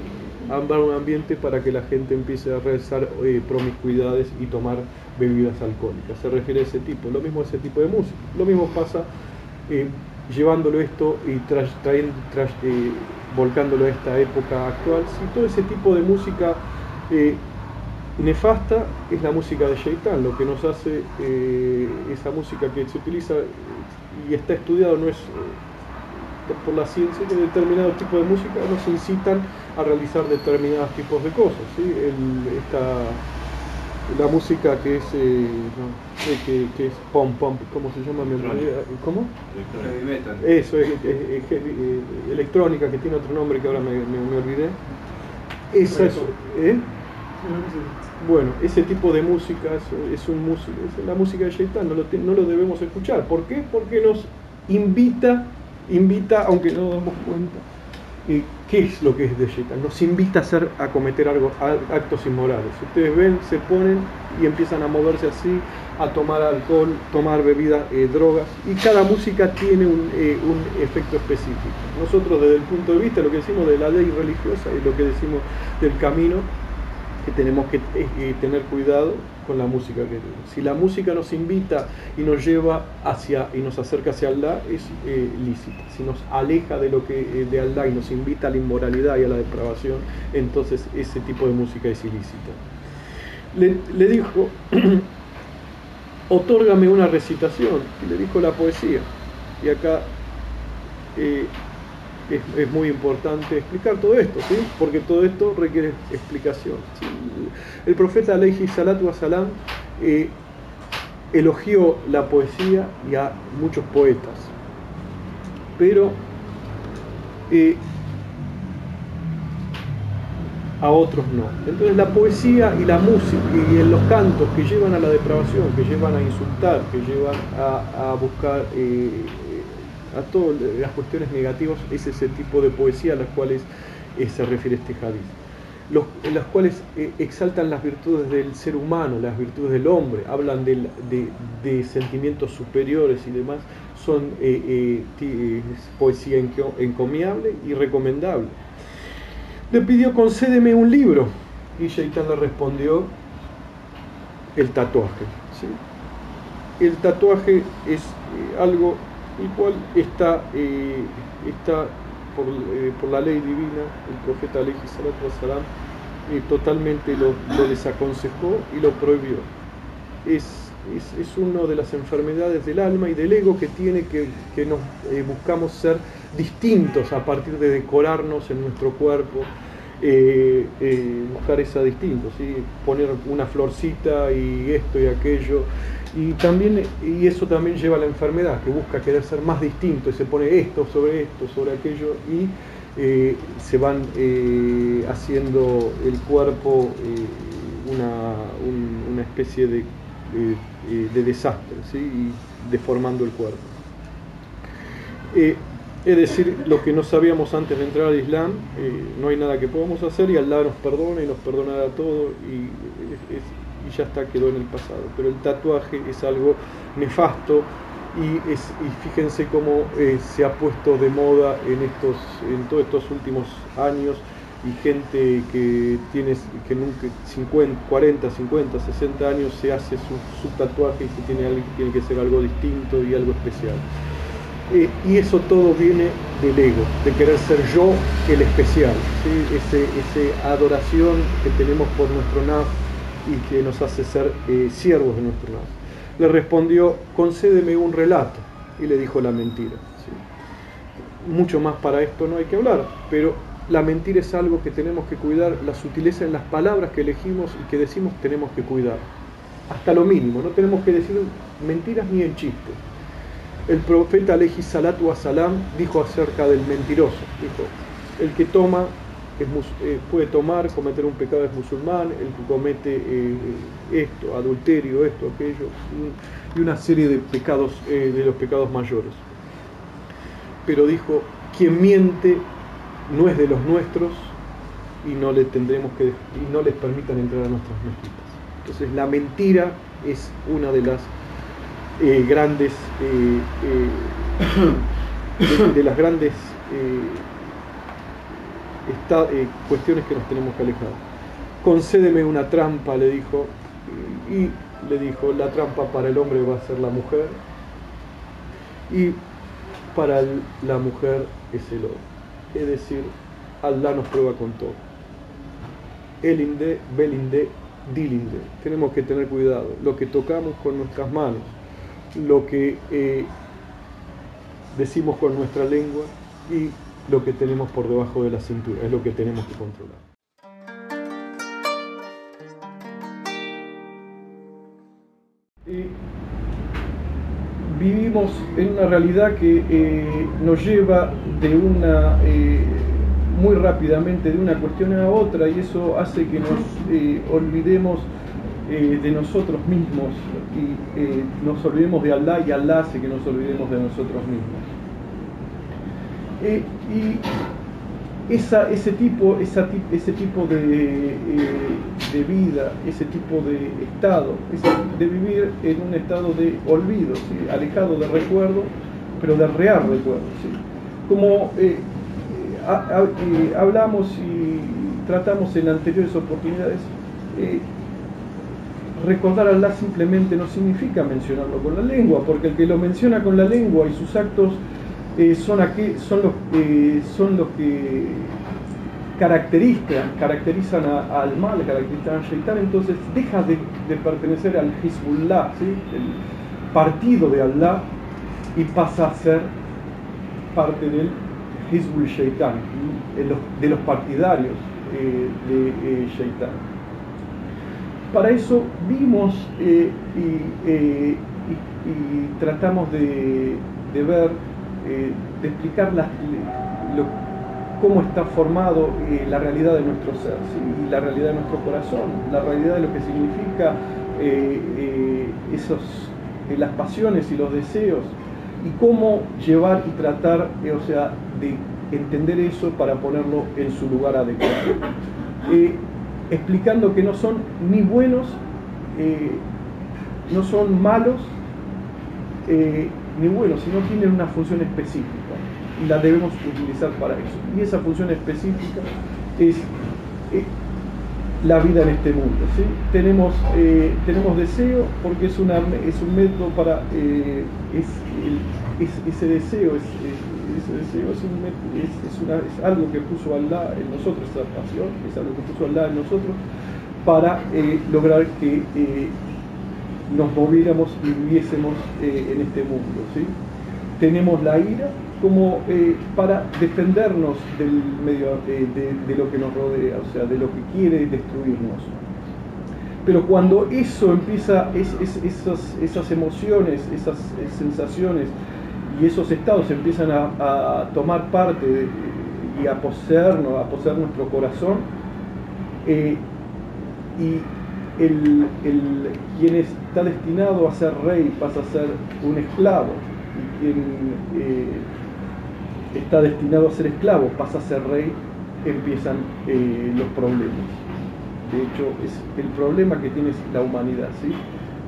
Un ambiente para que la gente empiece a realizar eh, promiscuidades y tomar bebidas alcohólicas. Se refiere a ese tipo, lo mismo a ese tipo de música. Lo mismo pasa eh, llevándolo esto y trayendo, volcándolo a esta época actual. Si todo ese tipo de música nefasta es la música de Shaitan, lo que nos hace eh, esa música que se utiliza y está estudiado no es eh, por la ciencia que determinados tipos de música nos incitan a realizar determinados tipos de cosas. la música que es eh, que, es pom pom, ¿cómo se llama? ¿Cómo? Eso, es, electrónica, que tiene otro nombre que ahora me, me, olvidé. Esa es, bueno, ese tipo de música es, un músico, es la música de Shaitan, no lo, no lo debemos escuchar. ¿Por qué? Porque nos invita invita, aunque no damos cuenta, eh, ¿qué es lo que es de Shaitan? Nos invita a, hacer, a cometer algo, actos inmorales. Ustedes ven, se ponen y empiezan a moverse así, a tomar alcohol, tomar bebidas, eh, drogas, y cada música tiene un, eh, un, efecto específico. Nosotros desde el punto de vista, lo que decimos de la ley religiosa y lo que decimos del camino, que tenemos que tener cuidado con la música que Si la música nos invita y nos lleva hacia y nos acerca hacia Allah, es eh, lícita. Si nos aleja de lo que eh, de Allah y nos invita a la inmoralidad y a la depravación, entonces ese tipo de música es ilícita. Le, dijo, otórgame una recitación, y le dijo la poesía. Y acá eh, es, muy importante explicar todo esto, ¿sí? porque todo esto requiere explicación. El profeta Alayhi Salatu Wasalam eh, elogió la poesía y a muchos poetas, pero eh, a otros no. Entonces la poesía y la música y los cantos que llevan a la depravación, que llevan a insultar, que llevan a, buscar... Eh, a todas las cuestiones negativas es ese tipo de poesía a las cuales eh, se refiere este hadith. Las cuales eh, exaltan las virtudes del ser humano, las virtudes del hombre, hablan de, sentimientos superiores y demás, son eh, poesía encomiable y recomendable. Le pidió concédeme un libro y Shaitan le respondió el tatuaje. El tatuaje es algo el cual está, eh, está eh, por, la ley divina, el profeta Aleji Salam eh, totalmente lo, desaconsejó y lo prohibió. Es, es, es, una de las enfermedades del alma y del ego que tiene que, que nos buscamos ser distintos a partir de decorarnos en nuestro cuerpo, buscar esa distinto, ¿sí? poner una florcita y esto y aquello. Y, también, y eso también lleva a la enfermedad, que busca querer ser más distinto y se pone esto sobre esto, sobre aquello y eh, se van eh, haciendo el cuerpo eh, una, especie de, de desastre ¿sí? y deformando el cuerpo. Es decir, lo que no sabíamos antes de entrar al Islam, no hay nada que podamos hacer y Allah nos perdona y nos perdonará todo y es, y ya está, quedó en el pasado. Pero el tatuaje es algo nefasto y, es, fíjense cómo eh, se ha puesto de moda en, estos, en todos estos últimos años y gente que tiene que nunca 50, 40, 50, 60 años se hace su, tatuaje y se tiene, tiene que ser algo distinto y algo especial. Eh, y eso todo viene del ego, de querer ser yo el especial, esa ese adoración que tenemos por nuestro naf, y que nos hace ser eh, siervos de nuestro lado. Le respondió, concédeme un relato, y le dijo la mentira. Mucho más para esto no hay que hablar, pero la mentira es algo que tenemos que cuidar, la sutileza en las palabras que elegimos y que decimos tenemos que cuidar, hasta lo mínimo, no tenemos que decir mentiras ni en chiste. El profeta Aleji Salatu Salam dijo acerca del mentiroso, dijo, el que toma eh, puede tomar, cometer un pecado es musulmán, el que comete eh, esto, adulterio, esto, aquello, y una serie de pecados, eh, de los pecados mayores. Pero dijo, quien miente no es de los nuestros y no tendremos que y no les permitan entrar a nuestras mezquitas. Entonces la mentira es una de las grandes de, las grandes eh, cuestiones que nos tenemos que alejar. Concédeme una trampa, le dijo, y le dijo, la trampa para el hombre va a ser la mujer, y para la mujer es el hombre. Es decir, Allah nos prueba con todo. Elinde, belinde, dilinde. Tenemos que tener cuidado. Lo que tocamos con nuestras manos, lo que eh, decimos con nuestra lengua y lo que tenemos por debajo de la cintura, es lo que tenemos que controlar. vivimos en una realidad que eh, nos lleva de una eh, muy rápidamente de una cuestión a otra y eso hace que nos eh, de nosotros mismos y nos olvidemos de Allah y Allah hace que nos olvidemos de nosotros mismos. Eh, y esa, ese, tipo, esa, ese tipo de, de, vida, ese tipo de estado, de vivir en un estado de olvido, alejado de recuerdo, pero de real recuerdo. Como hablamos y tratamos en anteriores oportunidades, recordar a Allah simplemente no significa mencionarlo con la lengua, porque el que lo menciona con la lengua y sus actos eh, son, los, eh, son los que caracterizan, caracterizan al mal, caracterizan al shaitan, entonces deja de, pertenecer al Hezbollah, el partido de Allah, y pasa a ser parte del Hezbollah Shaitan, de los partidarios eh, de Shaitan. Para eso vimos eh, eh, y, tratamos de, ver, eh, de explicar cómo está formado la realidad de nuestro ser, y la realidad de nuestro corazón, la realidad de lo que significa esos, las pasiones y los deseos, y cómo llevar y tratar, o sea, de entender eso para ponerlo en su lugar adecuado explicando que no son ni buenos, eh, no son malos, eh, ni buenos, sino tienen una función específica y la debemos utilizar para eso. Y esa función específica es eh, la vida en este mundo. ¿sí? Tenemos, tenemos deseo porque es, una, es un método para... Es, ese deseo es es, algo que puso Allah en nosotros, esa pasión, es algo que puso Allah en nosotros para eh, lograr que eh, nos moviéramos y viviésemos eh, en este mundo. ¿sí? Tenemos la ira como para defendernos del medio de, lo que nos rodea, o sea, de lo que quiere destruirnos. Pero cuando eso empieza, esas, esas emociones, esas sensaciones, y esos estados empiezan a, tomar parte y a poseernos, a poseer nuestro corazón, eh, y el, quien está destinado a ser rey pasa a ser un esclavo, y quien eh, está destinado a ser esclavo pasa a ser rey, empiezan eh, los problemas. De hecho, es el problema que tiene la humanidad, ¿sí?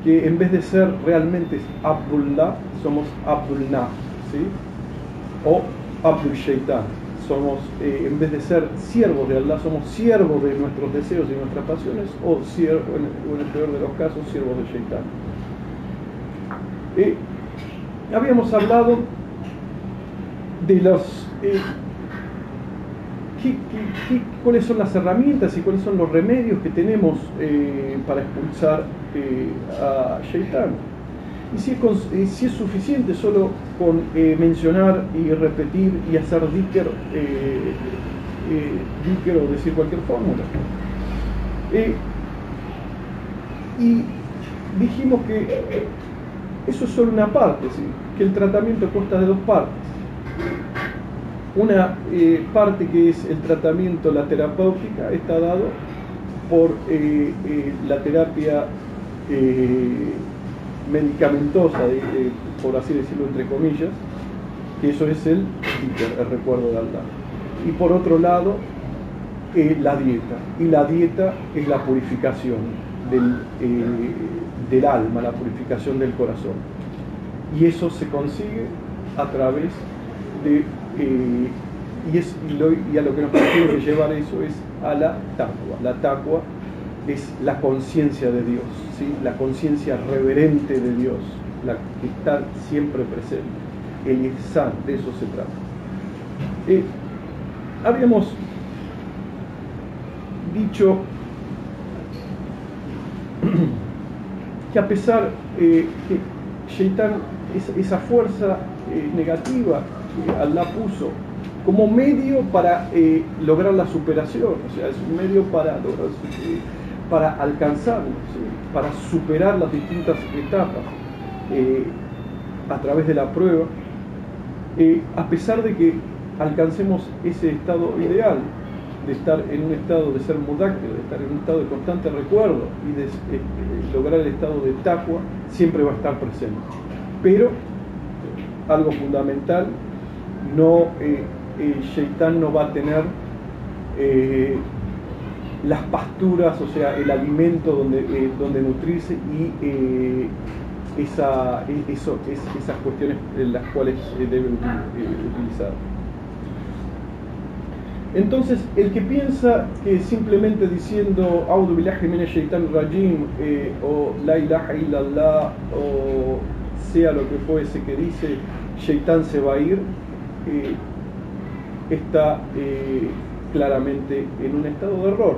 Que en vez de ser realmente Abdullah, somos Abdullah, ¿sí? o Abdul Shaitan. Somos, eh, en vez de ser siervos de Allah, somos siervos de nuestros deseos y nuestras pasiones, o, siervo, en, el peor de los casos, siervos de Shaitan. Eh, habíamos hablado de los eh, cuáles son las herramientas y cuáles son los remedios que tenemos eh, para expulsar eh, a Shaitan. Y si es, si es, suficiente solo con eh, mencionar y repetir y hacer dicker, o decir cualquier fórmula. y dijimos que eso es solo una parte, que el tratamiento consta de dos partes una eh, parte que es el tratamiento, la terapéutica, está dado por eh, eh, la terapia medicamentosa, por así decirlo entre comillas, que eso es el, el recuerdo de Allah. Y por otro lado, la dieta. Y la dieta es la purificación del, del alma, la purificación del corazón. Y eso se consigue a través de y, es, y, a lo que nos tiene llevar eso es a la taqwa. La taqwa es la conciencia de Dios, ¿sí? la conciencia reverente de Dios, la que está siempre presente. El ihsan, de eso se trata. Eh, habíamos dicho que a pesar eh, que Shaitan, esa, fuerza eh, negativa que Allah puso como medio para eh, lograr la superación, o sea, es un medio para, eh, para alcanzarlo, para superar las distintas etapas eh, a través de la prueba, a pesar de que alcancemos ese estado ideal, de estar en un estado de ser mudáctil, de estar en un estado de constante recuerdo y de lograr el estado de taqwa, siempre va a estar presente. Pero algo fundamental no, eh, eh, no va a tener eh, las pasturas, o sea, el alimento donde, eh, donde nutrirse y esa, e, eso, es, esas cuestiones en las cuales debe utilizar. Entonces, el que piensa que simplemente diciendo Audu rajim o La ilaha illallah o sea lo que fuese que dice Shaitan se va a ir, está claramente en un estado de error.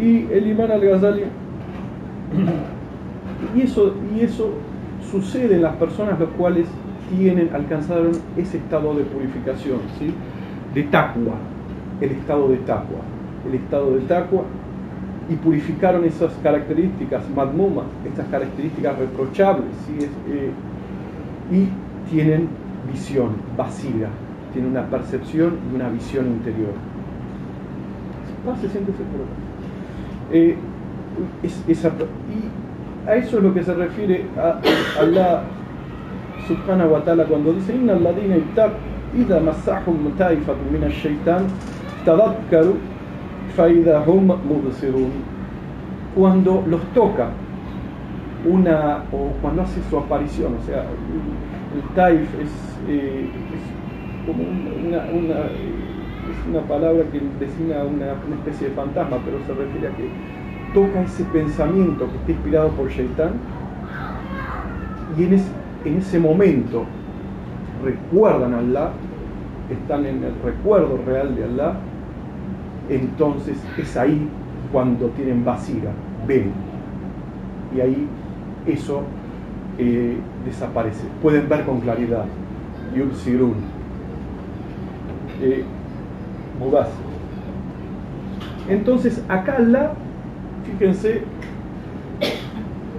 Y el imán al-Ghazali, y eso, y eso sucede en las personas los cuales tienen, alcanzaron ese estado de purificación, ¿sí? de taqwa, el estado de taqwa, el estado de taqwa, y purificaron esas características madmumas, estas características reprochables, ¿sí? Eh, y tienen visión vacía, tienen una percepción y una visión interior. Ah, se siente seguro. Eh, y a eso es lo que se refiere a, Allah subhanahu wa cuando dice Inna alladina ida masahum taifatun min shaitan tadakkaru faida hum mubsirun cuando los toca una o cuando hace su aparición o sea el taif es, eh, es como una, una es una palabra que designa una, especie de fantasma, pero se refiere a que toca ese pensamiento que está inspirado por Shaitán y en ese, en ese momento recuerdan a Allah, están en el recuerdo real de Allah, entonces es ahí cuando tienen basira, ven. Y ahí eso desaparece. Pueden ver con claridad. Yubsirun. Eh, entonces, acá la, fíjense,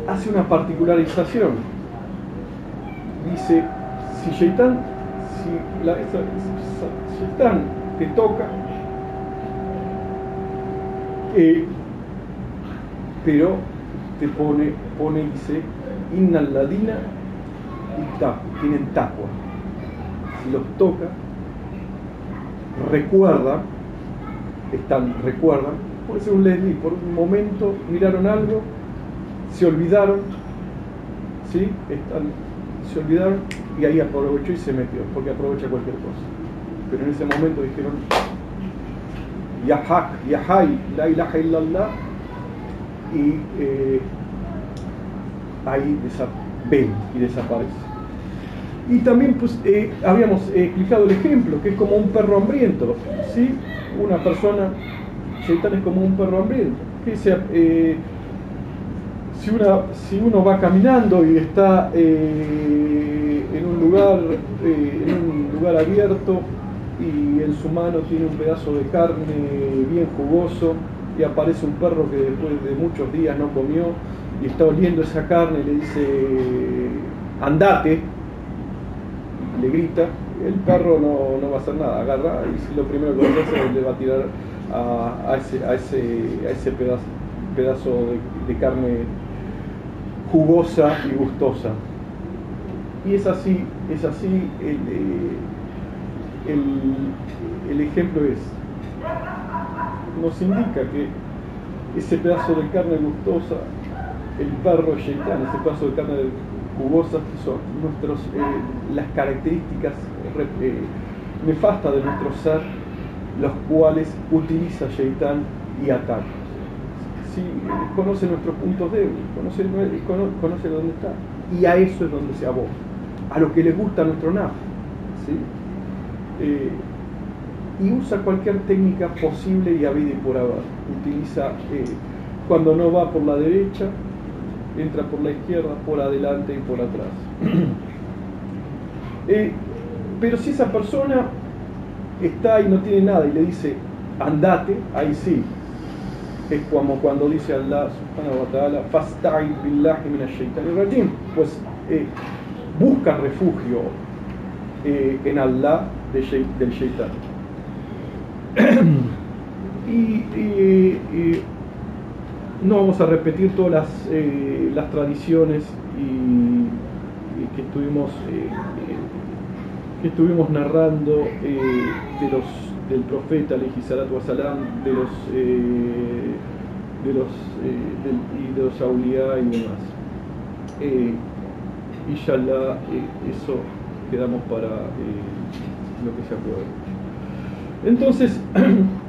hace una particularización. Dice, si Shaitan, si la, Shaitan te toca, eh, pero te pone, pone, dice, innal ladina y tapu, tienen taqwa. Si los toca, recuerdan, están, recuerdan, puede ser un Leslie, por un momento miraron algo, se olvidaron, ¿sí? Están, se olvidaron y ahí aprovechó y se metió, porque aprovecha cualquier cosa. Pero en ese momento dijeron, Yahak, Yahai, la ilaha illallah, y eh, ahí ven y desaparece. Y también pues, eh, habíamos eh, explicado el ejemplo, que es como un perro hambriento. ¿sí? Una persona, Shaitan es como un perro hambriento. Eh, si, una, si uno va caminando y está en, un lugar, en un lugar abierto y en su mano tiene un pedazo de carne bien jugoso y aparece un perro que después de muchos días no comió y está oliendo esa carne le dice, andate, le grita, el perro no, va a hacer nada, agarra y lo primero que va a hacer es le va a tirar a, ese, a ese, pedazo, pedazo de, carne jugosa y gustosa. Y es así, es así, el, eh, el, ejemplo es, nos indica que ese pedazo de carne gustosa, el perro Sheitan, ese pedazo de carne jugosas que son nuestros, eh, las características eh, nefastas de nuestro ser, los cuales utiliza Shaitan y ataca. Conoce nuestros puntos débiles, conoce, conoce dónde está, y a eso es donde se aboga, a lo que le gusta nuestro naf. Eh, y usa cualquier técnica posible y vida y por haber. Utiliza, cuando no va por la derecha, entra por la izquierda, por adelante y por atrás. Eh, pero si esa persona está y no tiene nada y le dice, andate, ahí sí. Es como cuando dice Allah subhanahu wa ta'ala, billahi rajim. Pues eh, busca refugio eh, en Allah del shaitan. y no vamos a repetir todas las, eh, tradiciones y, que estuvimos eh, que estuvimos narrando eh, de los, del profeta salatu wasalam, de los eh, de los del, y de los auliá y demás. Eh, inshallah eso quedamos para lo que se acuerda. Entonces,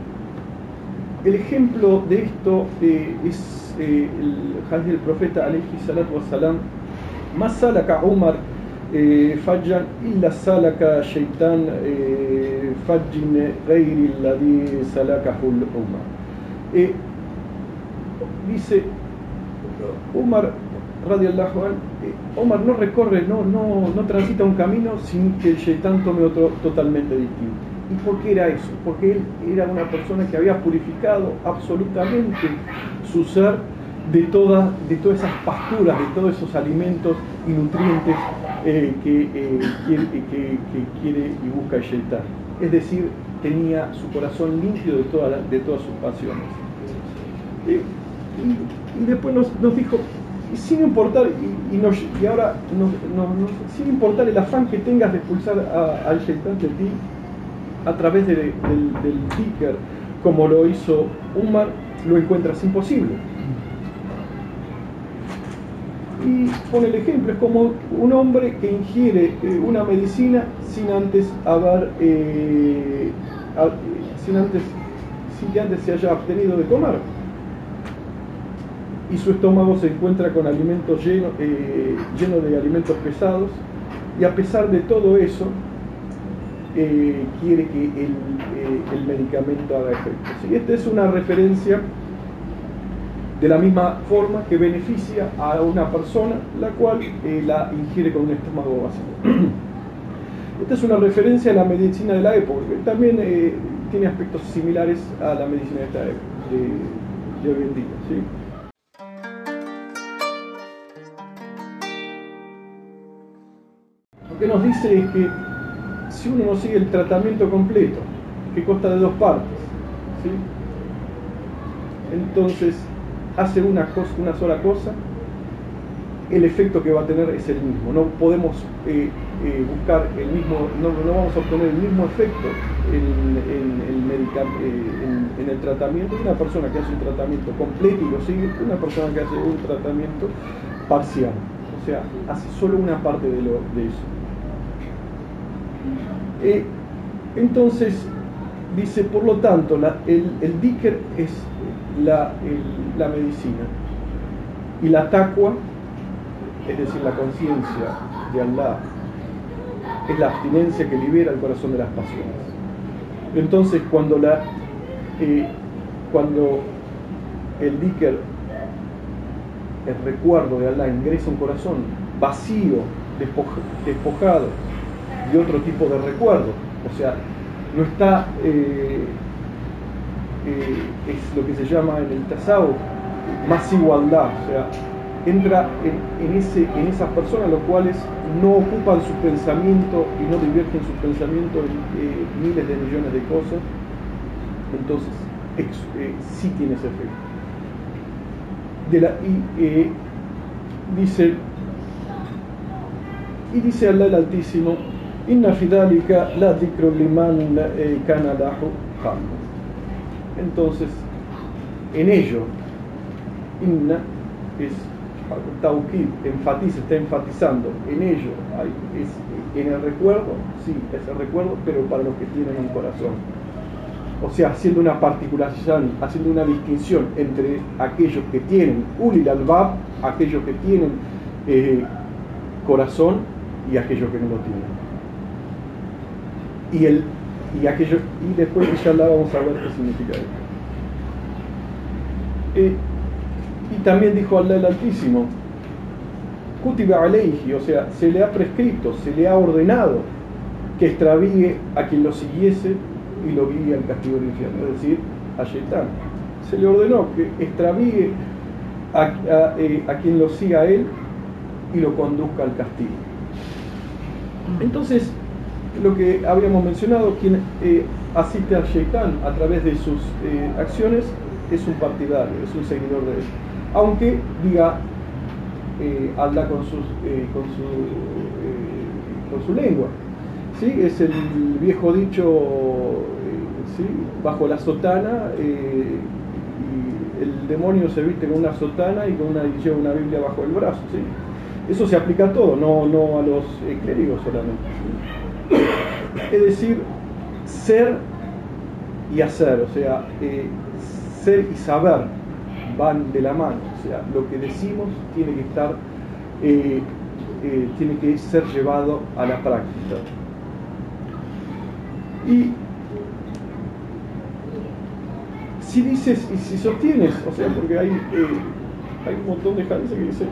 El ejemplo de esto eh, es eh, el hadith del profeta alayhi salatu wasalam. Más salaka Umar eh, fallan illa salaka shaitan fajjin ghairi alladhi salakahul Umar. Dice Umar radiallahu Omar no recorre, no, no, no transita un camino sin que el shaitán tome otro totalmente distinto. ¿Y por qué era eso? Porque él era una persona que había purificado absolutamente su ser de, todas de todas esas pasturas, de todos esos alimentos y nutrientes eh, que, eh, quiere, que, quiere y busca el Es decir, tenía su corazón limpio de, de todas sus pasiones. y, después nos, dijo, sin importar, y, ahora sin importar el afán que tengas de expulsar al Shaitan de ti a través del, del como lo hizo Umar, lo encuentras imposible y pone el ejemplo, es como un hombre que ingiere eh, una medicina sin antes haber, eh, sin antes, sin que antes se haya abstenido de comer. Y su estómago se encuentra con alimentos llenos eh, lleno de alimentos pesados, y a pesar de todo eso, quiere que el, el medicamento haga efecto. Esta es una referencia de la misma forma que beneficia a una persona la cual eh, la ingiere con un estómago vacío. Esta es una referencia a la medicina de la época, que también eh, tiene aspectos similares a la medicina de esta época, de, hoy en día. Lo que nos dice es que si uno no sigue el tratamiento completo, que consta de dos partes, entonces hace una, cosa, una sola cosa, el efecto que va a tener es el mismo. No podemos eh, eh, buscar el mismo, no, vamos a obtener el mismo efecto en, el eh, en, el tratamiento de una persona que hace un tratamiento completo y lo sigue una persona que hace un tratamiento parcial. O sea, hace solo una parte de, lo, de eso. Entonces, dice, por lo tanto, el, el Dicker es la, la medicina. Y la taqwa, es decir, la conciencia de Allah, es la abstinencia que libera el corazón de las pasiones. Entonces, cuando, la, eh, cuando el diker, el recuerdo de Allah, ingresa un corazón vacío, despojado de otro tipo de recuerdo, o sea, no está eh, es lo que se llama en el tasawuf más igualdad, o sea, entra en, ese, en esas personas los cuales no ocupan su pensamiento y no divierten su pensamiento en eh, miles de millones de cosas, entonces eh, sí tiene ese efecto. Y eh, dice y dice Allah el Altísimo Inna fidalika la liman lahu entonces, en ello, inna es tauquid, enfatiza, está enfatizando, en ello, es, en el recuerdo, sí, es el recuerdo, pero para los que tienen un corazón. O sea, haciendo una particularización, haciendo una distinción entre aquellos que tienen ulil albab, aquellos que tienen eh, corazón y aquellos que no lo tienen. Y el y aquello y después inshallah vamos a ver qué significa esto. Eh, y también dijo Allah el Altísimo, Kutiba alayhi, o sea, se le ha prescrito, se le ha ordenado que extravíe a quien lo siguiese y lo guíe al castigo del infierno, es decir, a Shaitán. Se le ordenó que extravíe a, eh, a quien lo siga a él y lo conduzca al castigo. Entonces, lo que habíamos mencionado, quien eh, asiste al Shaitán a través de sus eh, acciones es un partidario, es un seguidor de él. Aunque diga eh, habla con, sus, con, su, con su lengua. ¿sí? es el viejo dicho, eh, ¿sí? bajo la sotana, eh, el demonio se viste con una sotana y con una, lleva una Biblia bajo el brazo. ¿sí? Eso se aplica a todo, no, no a los clérigos solamente. Es decir, ser y hacer, o sea, ser y saber van de la mano, o sea, lo que decimos tiene que estar, eh, eh, tiene que ser llevado a la práctica. Y si dices y si sostienes, o sea, porque hay, eh, hay un montón de hadiths que dicen,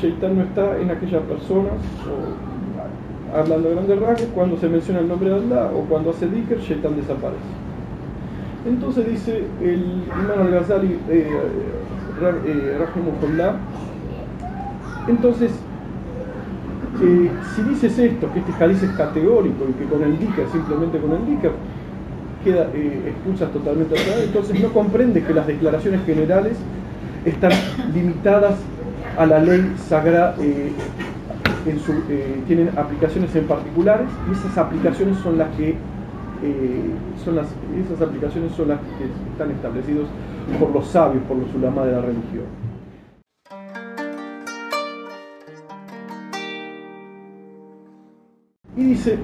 Shaitan no está en aquellas personas, o, hablando de grandes rasgos, cuando se menciona el nombre de Allah o cuando hace dhikr, Shaitan desaparece. Entonces dice el imán al-Ghazali, eh, eh, entonces, eh, si dices esto, que este jaliz es categórico y que con el dhikr, simplemente con el dhikr, queda, eh, expulsas totalmente a entonces no comprendes que las declaraciones generales están limitadas a la ley sagrada, su, tienen aplicaciones en particulares y esas aplicaciones son las que eh, son las, esas aplicaciones son las que están establecidas por los sabios, por los ulama de la religión. Y dice,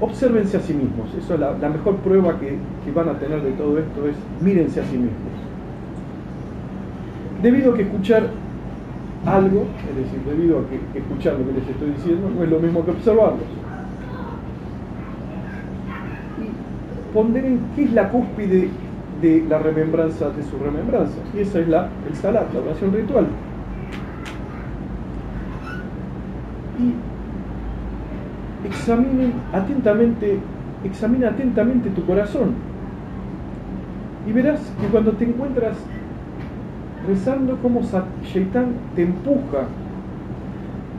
obsérvense a sí mismos. Eso es la, mejor prueba que, que, van a tener de todo esto es mírense a sí mismos. Debido a que escuchar algo, es decir, debido a que escuchar lo que les estoy diciendo, no es lo mismo que observarlos. ponderen qué es la cúspide de la remembranza de su remembranza. Y esa es la, el salat, la oración ritual. Y examinen atentamente, examina atentamente tu corazón. Y verás que cuando te encuentras rezando como Shaitan te empuja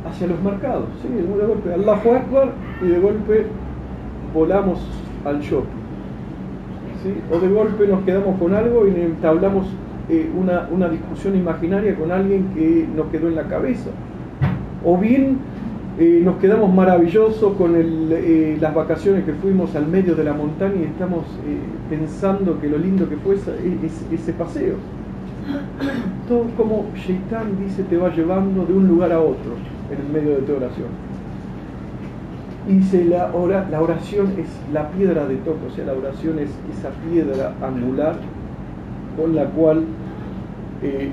hacia los mercados. ¿sí? De golpe Allahu Akbar y de golpe volamos al shopping o de golpe nos quedamos con algo y entablamos eh, una, discusión imaginaria con alguien que nos quedó en la cabeza. O bien eh, nos quedamos maravillosos con eh, las vacaciones que fuimos al medio de la montaña y estamos pensando que lo lindo que fue ese paseo. Todo como Shaitan dice te va llevando de un lugar a otro en el medio de tu oración. Y dice, la, la oración es la piedra de toque, o sea, la oración es esa piedra angular con la cual eh,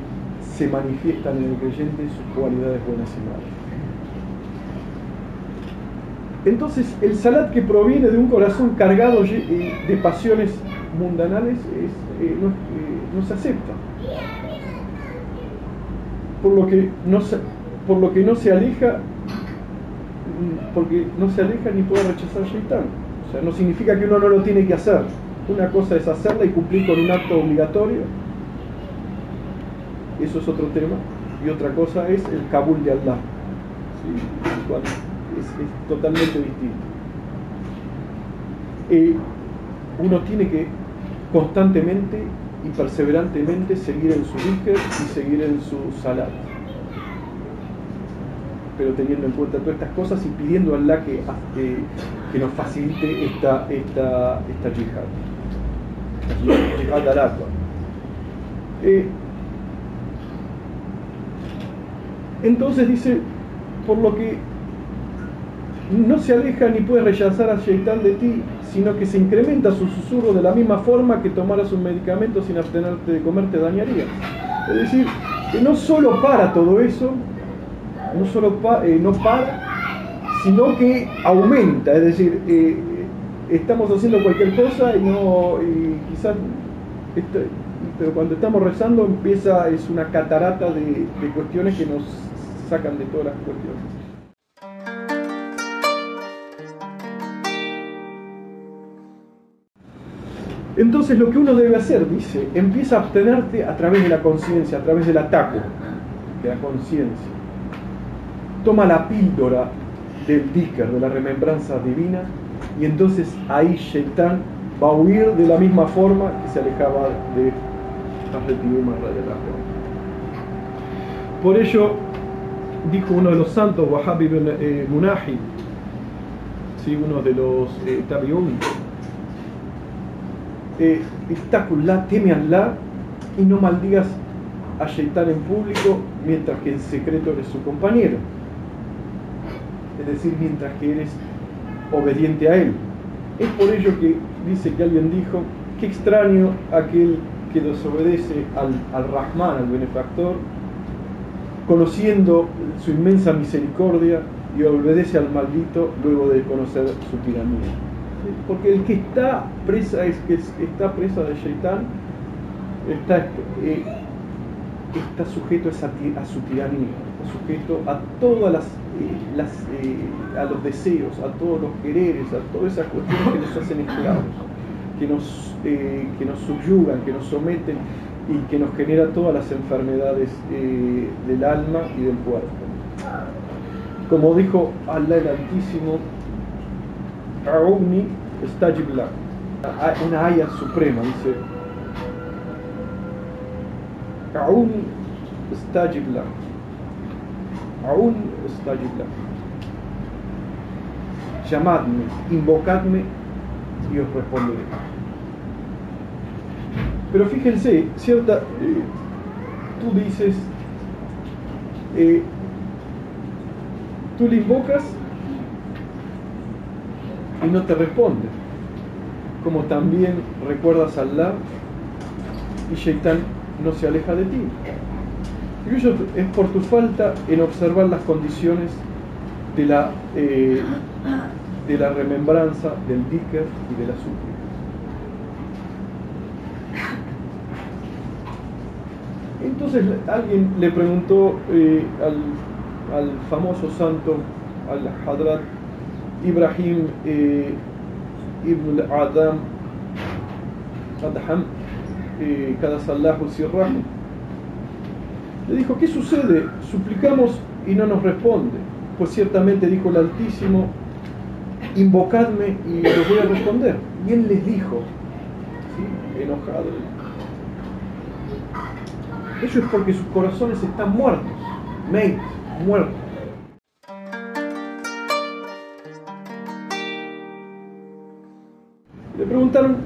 se manifiestan en el creyente sus cualidades buenas y malas. Entonces, el salat que proviene de un corazón cargado eh, de pasiones mundanales eh, no, se acepta. Por lo, que no por lo que no se aleja porque no se aleja ni puede rechazar Shaitán. O sea, no significa que uno no lo tiene que hacer. Una cosa es hacerla y cumplir con un acto obligatorio. Eso es otro tema. Y otra cosa es el Kabul de Allah. es, totalmente distinto. Eh, uno tiene que constantemente y perseverantemente seguir en su dhikr y seguir en su salat pero teniendo en cuenta todas estas cosas y pidiendo a Allah que, que, nos facilite esta, esta, esta yihad. Yihad al eh, entonces dice, por lo que no se aleja ni puede rechazar a Shaitán de ti, sino que se incrementa su susurro de la misma forma que tomaras un medicamento sin abstenerte de comer te dañaría. Es decir, que no solo para todo eso, no solo eh, no para, sino que aumenta, es decir, eh, estamos haciendo cualquier cosa y no, quizás, pero cuando estamos rezando empieza, es una catarata de cuestiones que nos sacan de todas las cuestiones. Entonces lo que uno debe hacer, dice, empieza a abstenerte a través de la conciencia, a través del ataque de la conciencia toma la píldora del dhikr, de la remembranza divina, y entonces ahí Shaitán va a huir de la misma forma que se alejaba de la Por ello, dijo uno de los santos, Wahhab ibn eh, ¿sí? uno de los eh, eh, teme a Allah y no maldigas a Shaitan en público mientras que en secreto eres su compañero. Es decir, mientras que eres obediente a él. Es por ello que dice que alguien dijo, qué extraño aquel que desobedece al, al Rahman, al benefactor, conociendo su inmensa misericordia y obedece al maldito luego de conocer su tiranía. Porque el que está presa es que está presa de Shaitán está, eh, está sujeto a, su tiranía, está sujeto a todas las, eh, eh, a los deseos, a todos los quereres, a todas esas cuestiones que nos hacen esclavos, que nos, que nos subyugan, que nos someten y que nos genera todas las enfermedades del alma y del cuerpo. Como dijo Allah el Altísimo, Auni Stajibla, una ayah suprema, dice, Aun Stajibla, Aun Stajibla, llamadme, invocadme y os responderé. Pero fíjense, cierta, eh, tú dices, eh, Tú le invocas y no te responde. Como también recuerdas a Allah y Shaitan no se aleja de ti. Y eso es por tu falta en observar las condiciones de la, eh, de la remembranza, del dhikr y de la súplica. Entonces alguien le preguntó eh, al al famoso santo, al Hadrat Ibrahim eh, ibn Adam, Adham, eh, le dijo, ¿qué sucede? Suplicamos y no nos responde. Pues ciertamente dijo el Altísimo, invocadme y les voy a responder. Y él les dijo, enojado, eso es porque sus corazones están muertos, mate, muerto.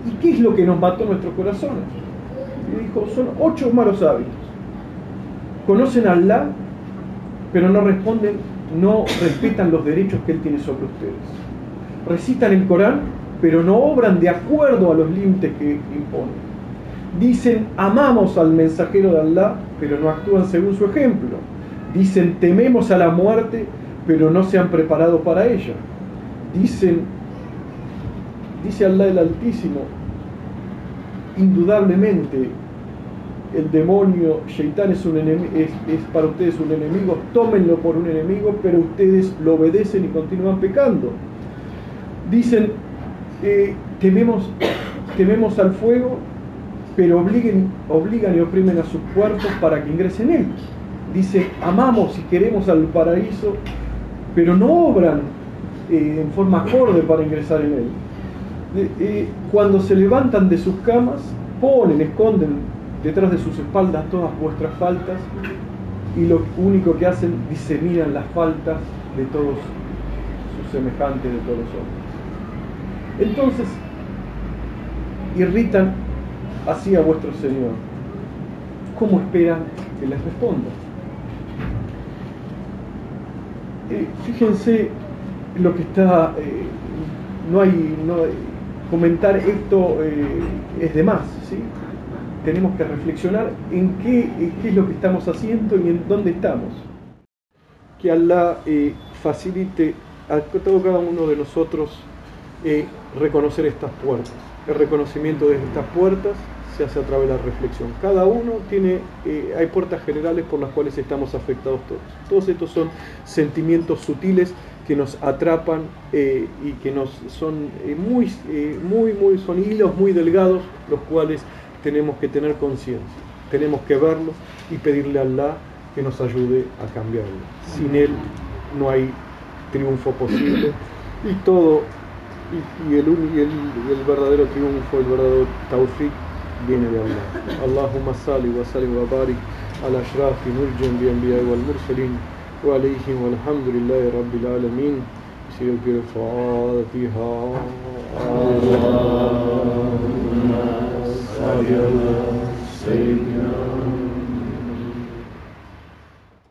¿Y qué es lo que nos mató nuestros corazones? Y dijo, son ocho malos hábitos. Conocen a Allah, pero no responden, no respetan los derechos que Él tiene sobre ustedes. Recitan el Corán, pero no obran de acuerdo a los límites que imponen. Dicen, amamos al mensajero de Allah, pero no actúan según su ejemplo Dicen, tememos a la muerte, pero no se han preparado para ella. Dicen, dice Allah el Altísimo, indudablemente el demonio, Shaitán es, un es, es, para ustedes un enemigo, tómenlo por un enemigo, pero ustedes lo obedecen y continúan pecando. Dicen, eh, tememos, tememos al fuego, pero obliguen, obligan y oprimen a sus cuerpos para que ingresen en él dice, amamos y queremos al paraíso, pero no obran eh, en forma acorde para ingresar en él. Eh, cuando se levantan de sus camas, ponen, esconden detrás de sus espaldas todas vuestras faltas y lo único que hacen, diseminan las faltas de todos sus semejantes, de todos los hombres. Entonces, irritan así a vuestro Señor. ¿Cómo esperan que les responda? Eh, fíjense lo que está, eh, no, hay, no comentar esto eh, es de más, ¿sí? tenemos que reflexionar en qué, qué, es lo que estamos haciendo y en dónde estamos. Que Allah facilite a todo cada uno de nosotros reconocer estas puertas, el reconocimiento de estas puertas se hace a través de la reflexión. Cada uno tiene, eh, hay puertas generales por las cuales estamos afectados todos. Todos estos son sentimientos sutiles que nos atrapan eh, y que nos son eh, muy, muy, muy, son hilos muy delgados, los cuales tenemos que tener conciencia. Tenemos que verlos y pedirle a Allah que nos ayude a cambiarlo. Sin Él no hay triunfo posible y todo, y, el, y el, verdadero triunfo, el verdadero tawfiq viene de Allah. Allahumma salli wa sallim wa barik ala ashrafi murjan bi anbiya wal وعليهم والحمد لله رب العالمين. سير الفاتحة اللهم صل على سيدنا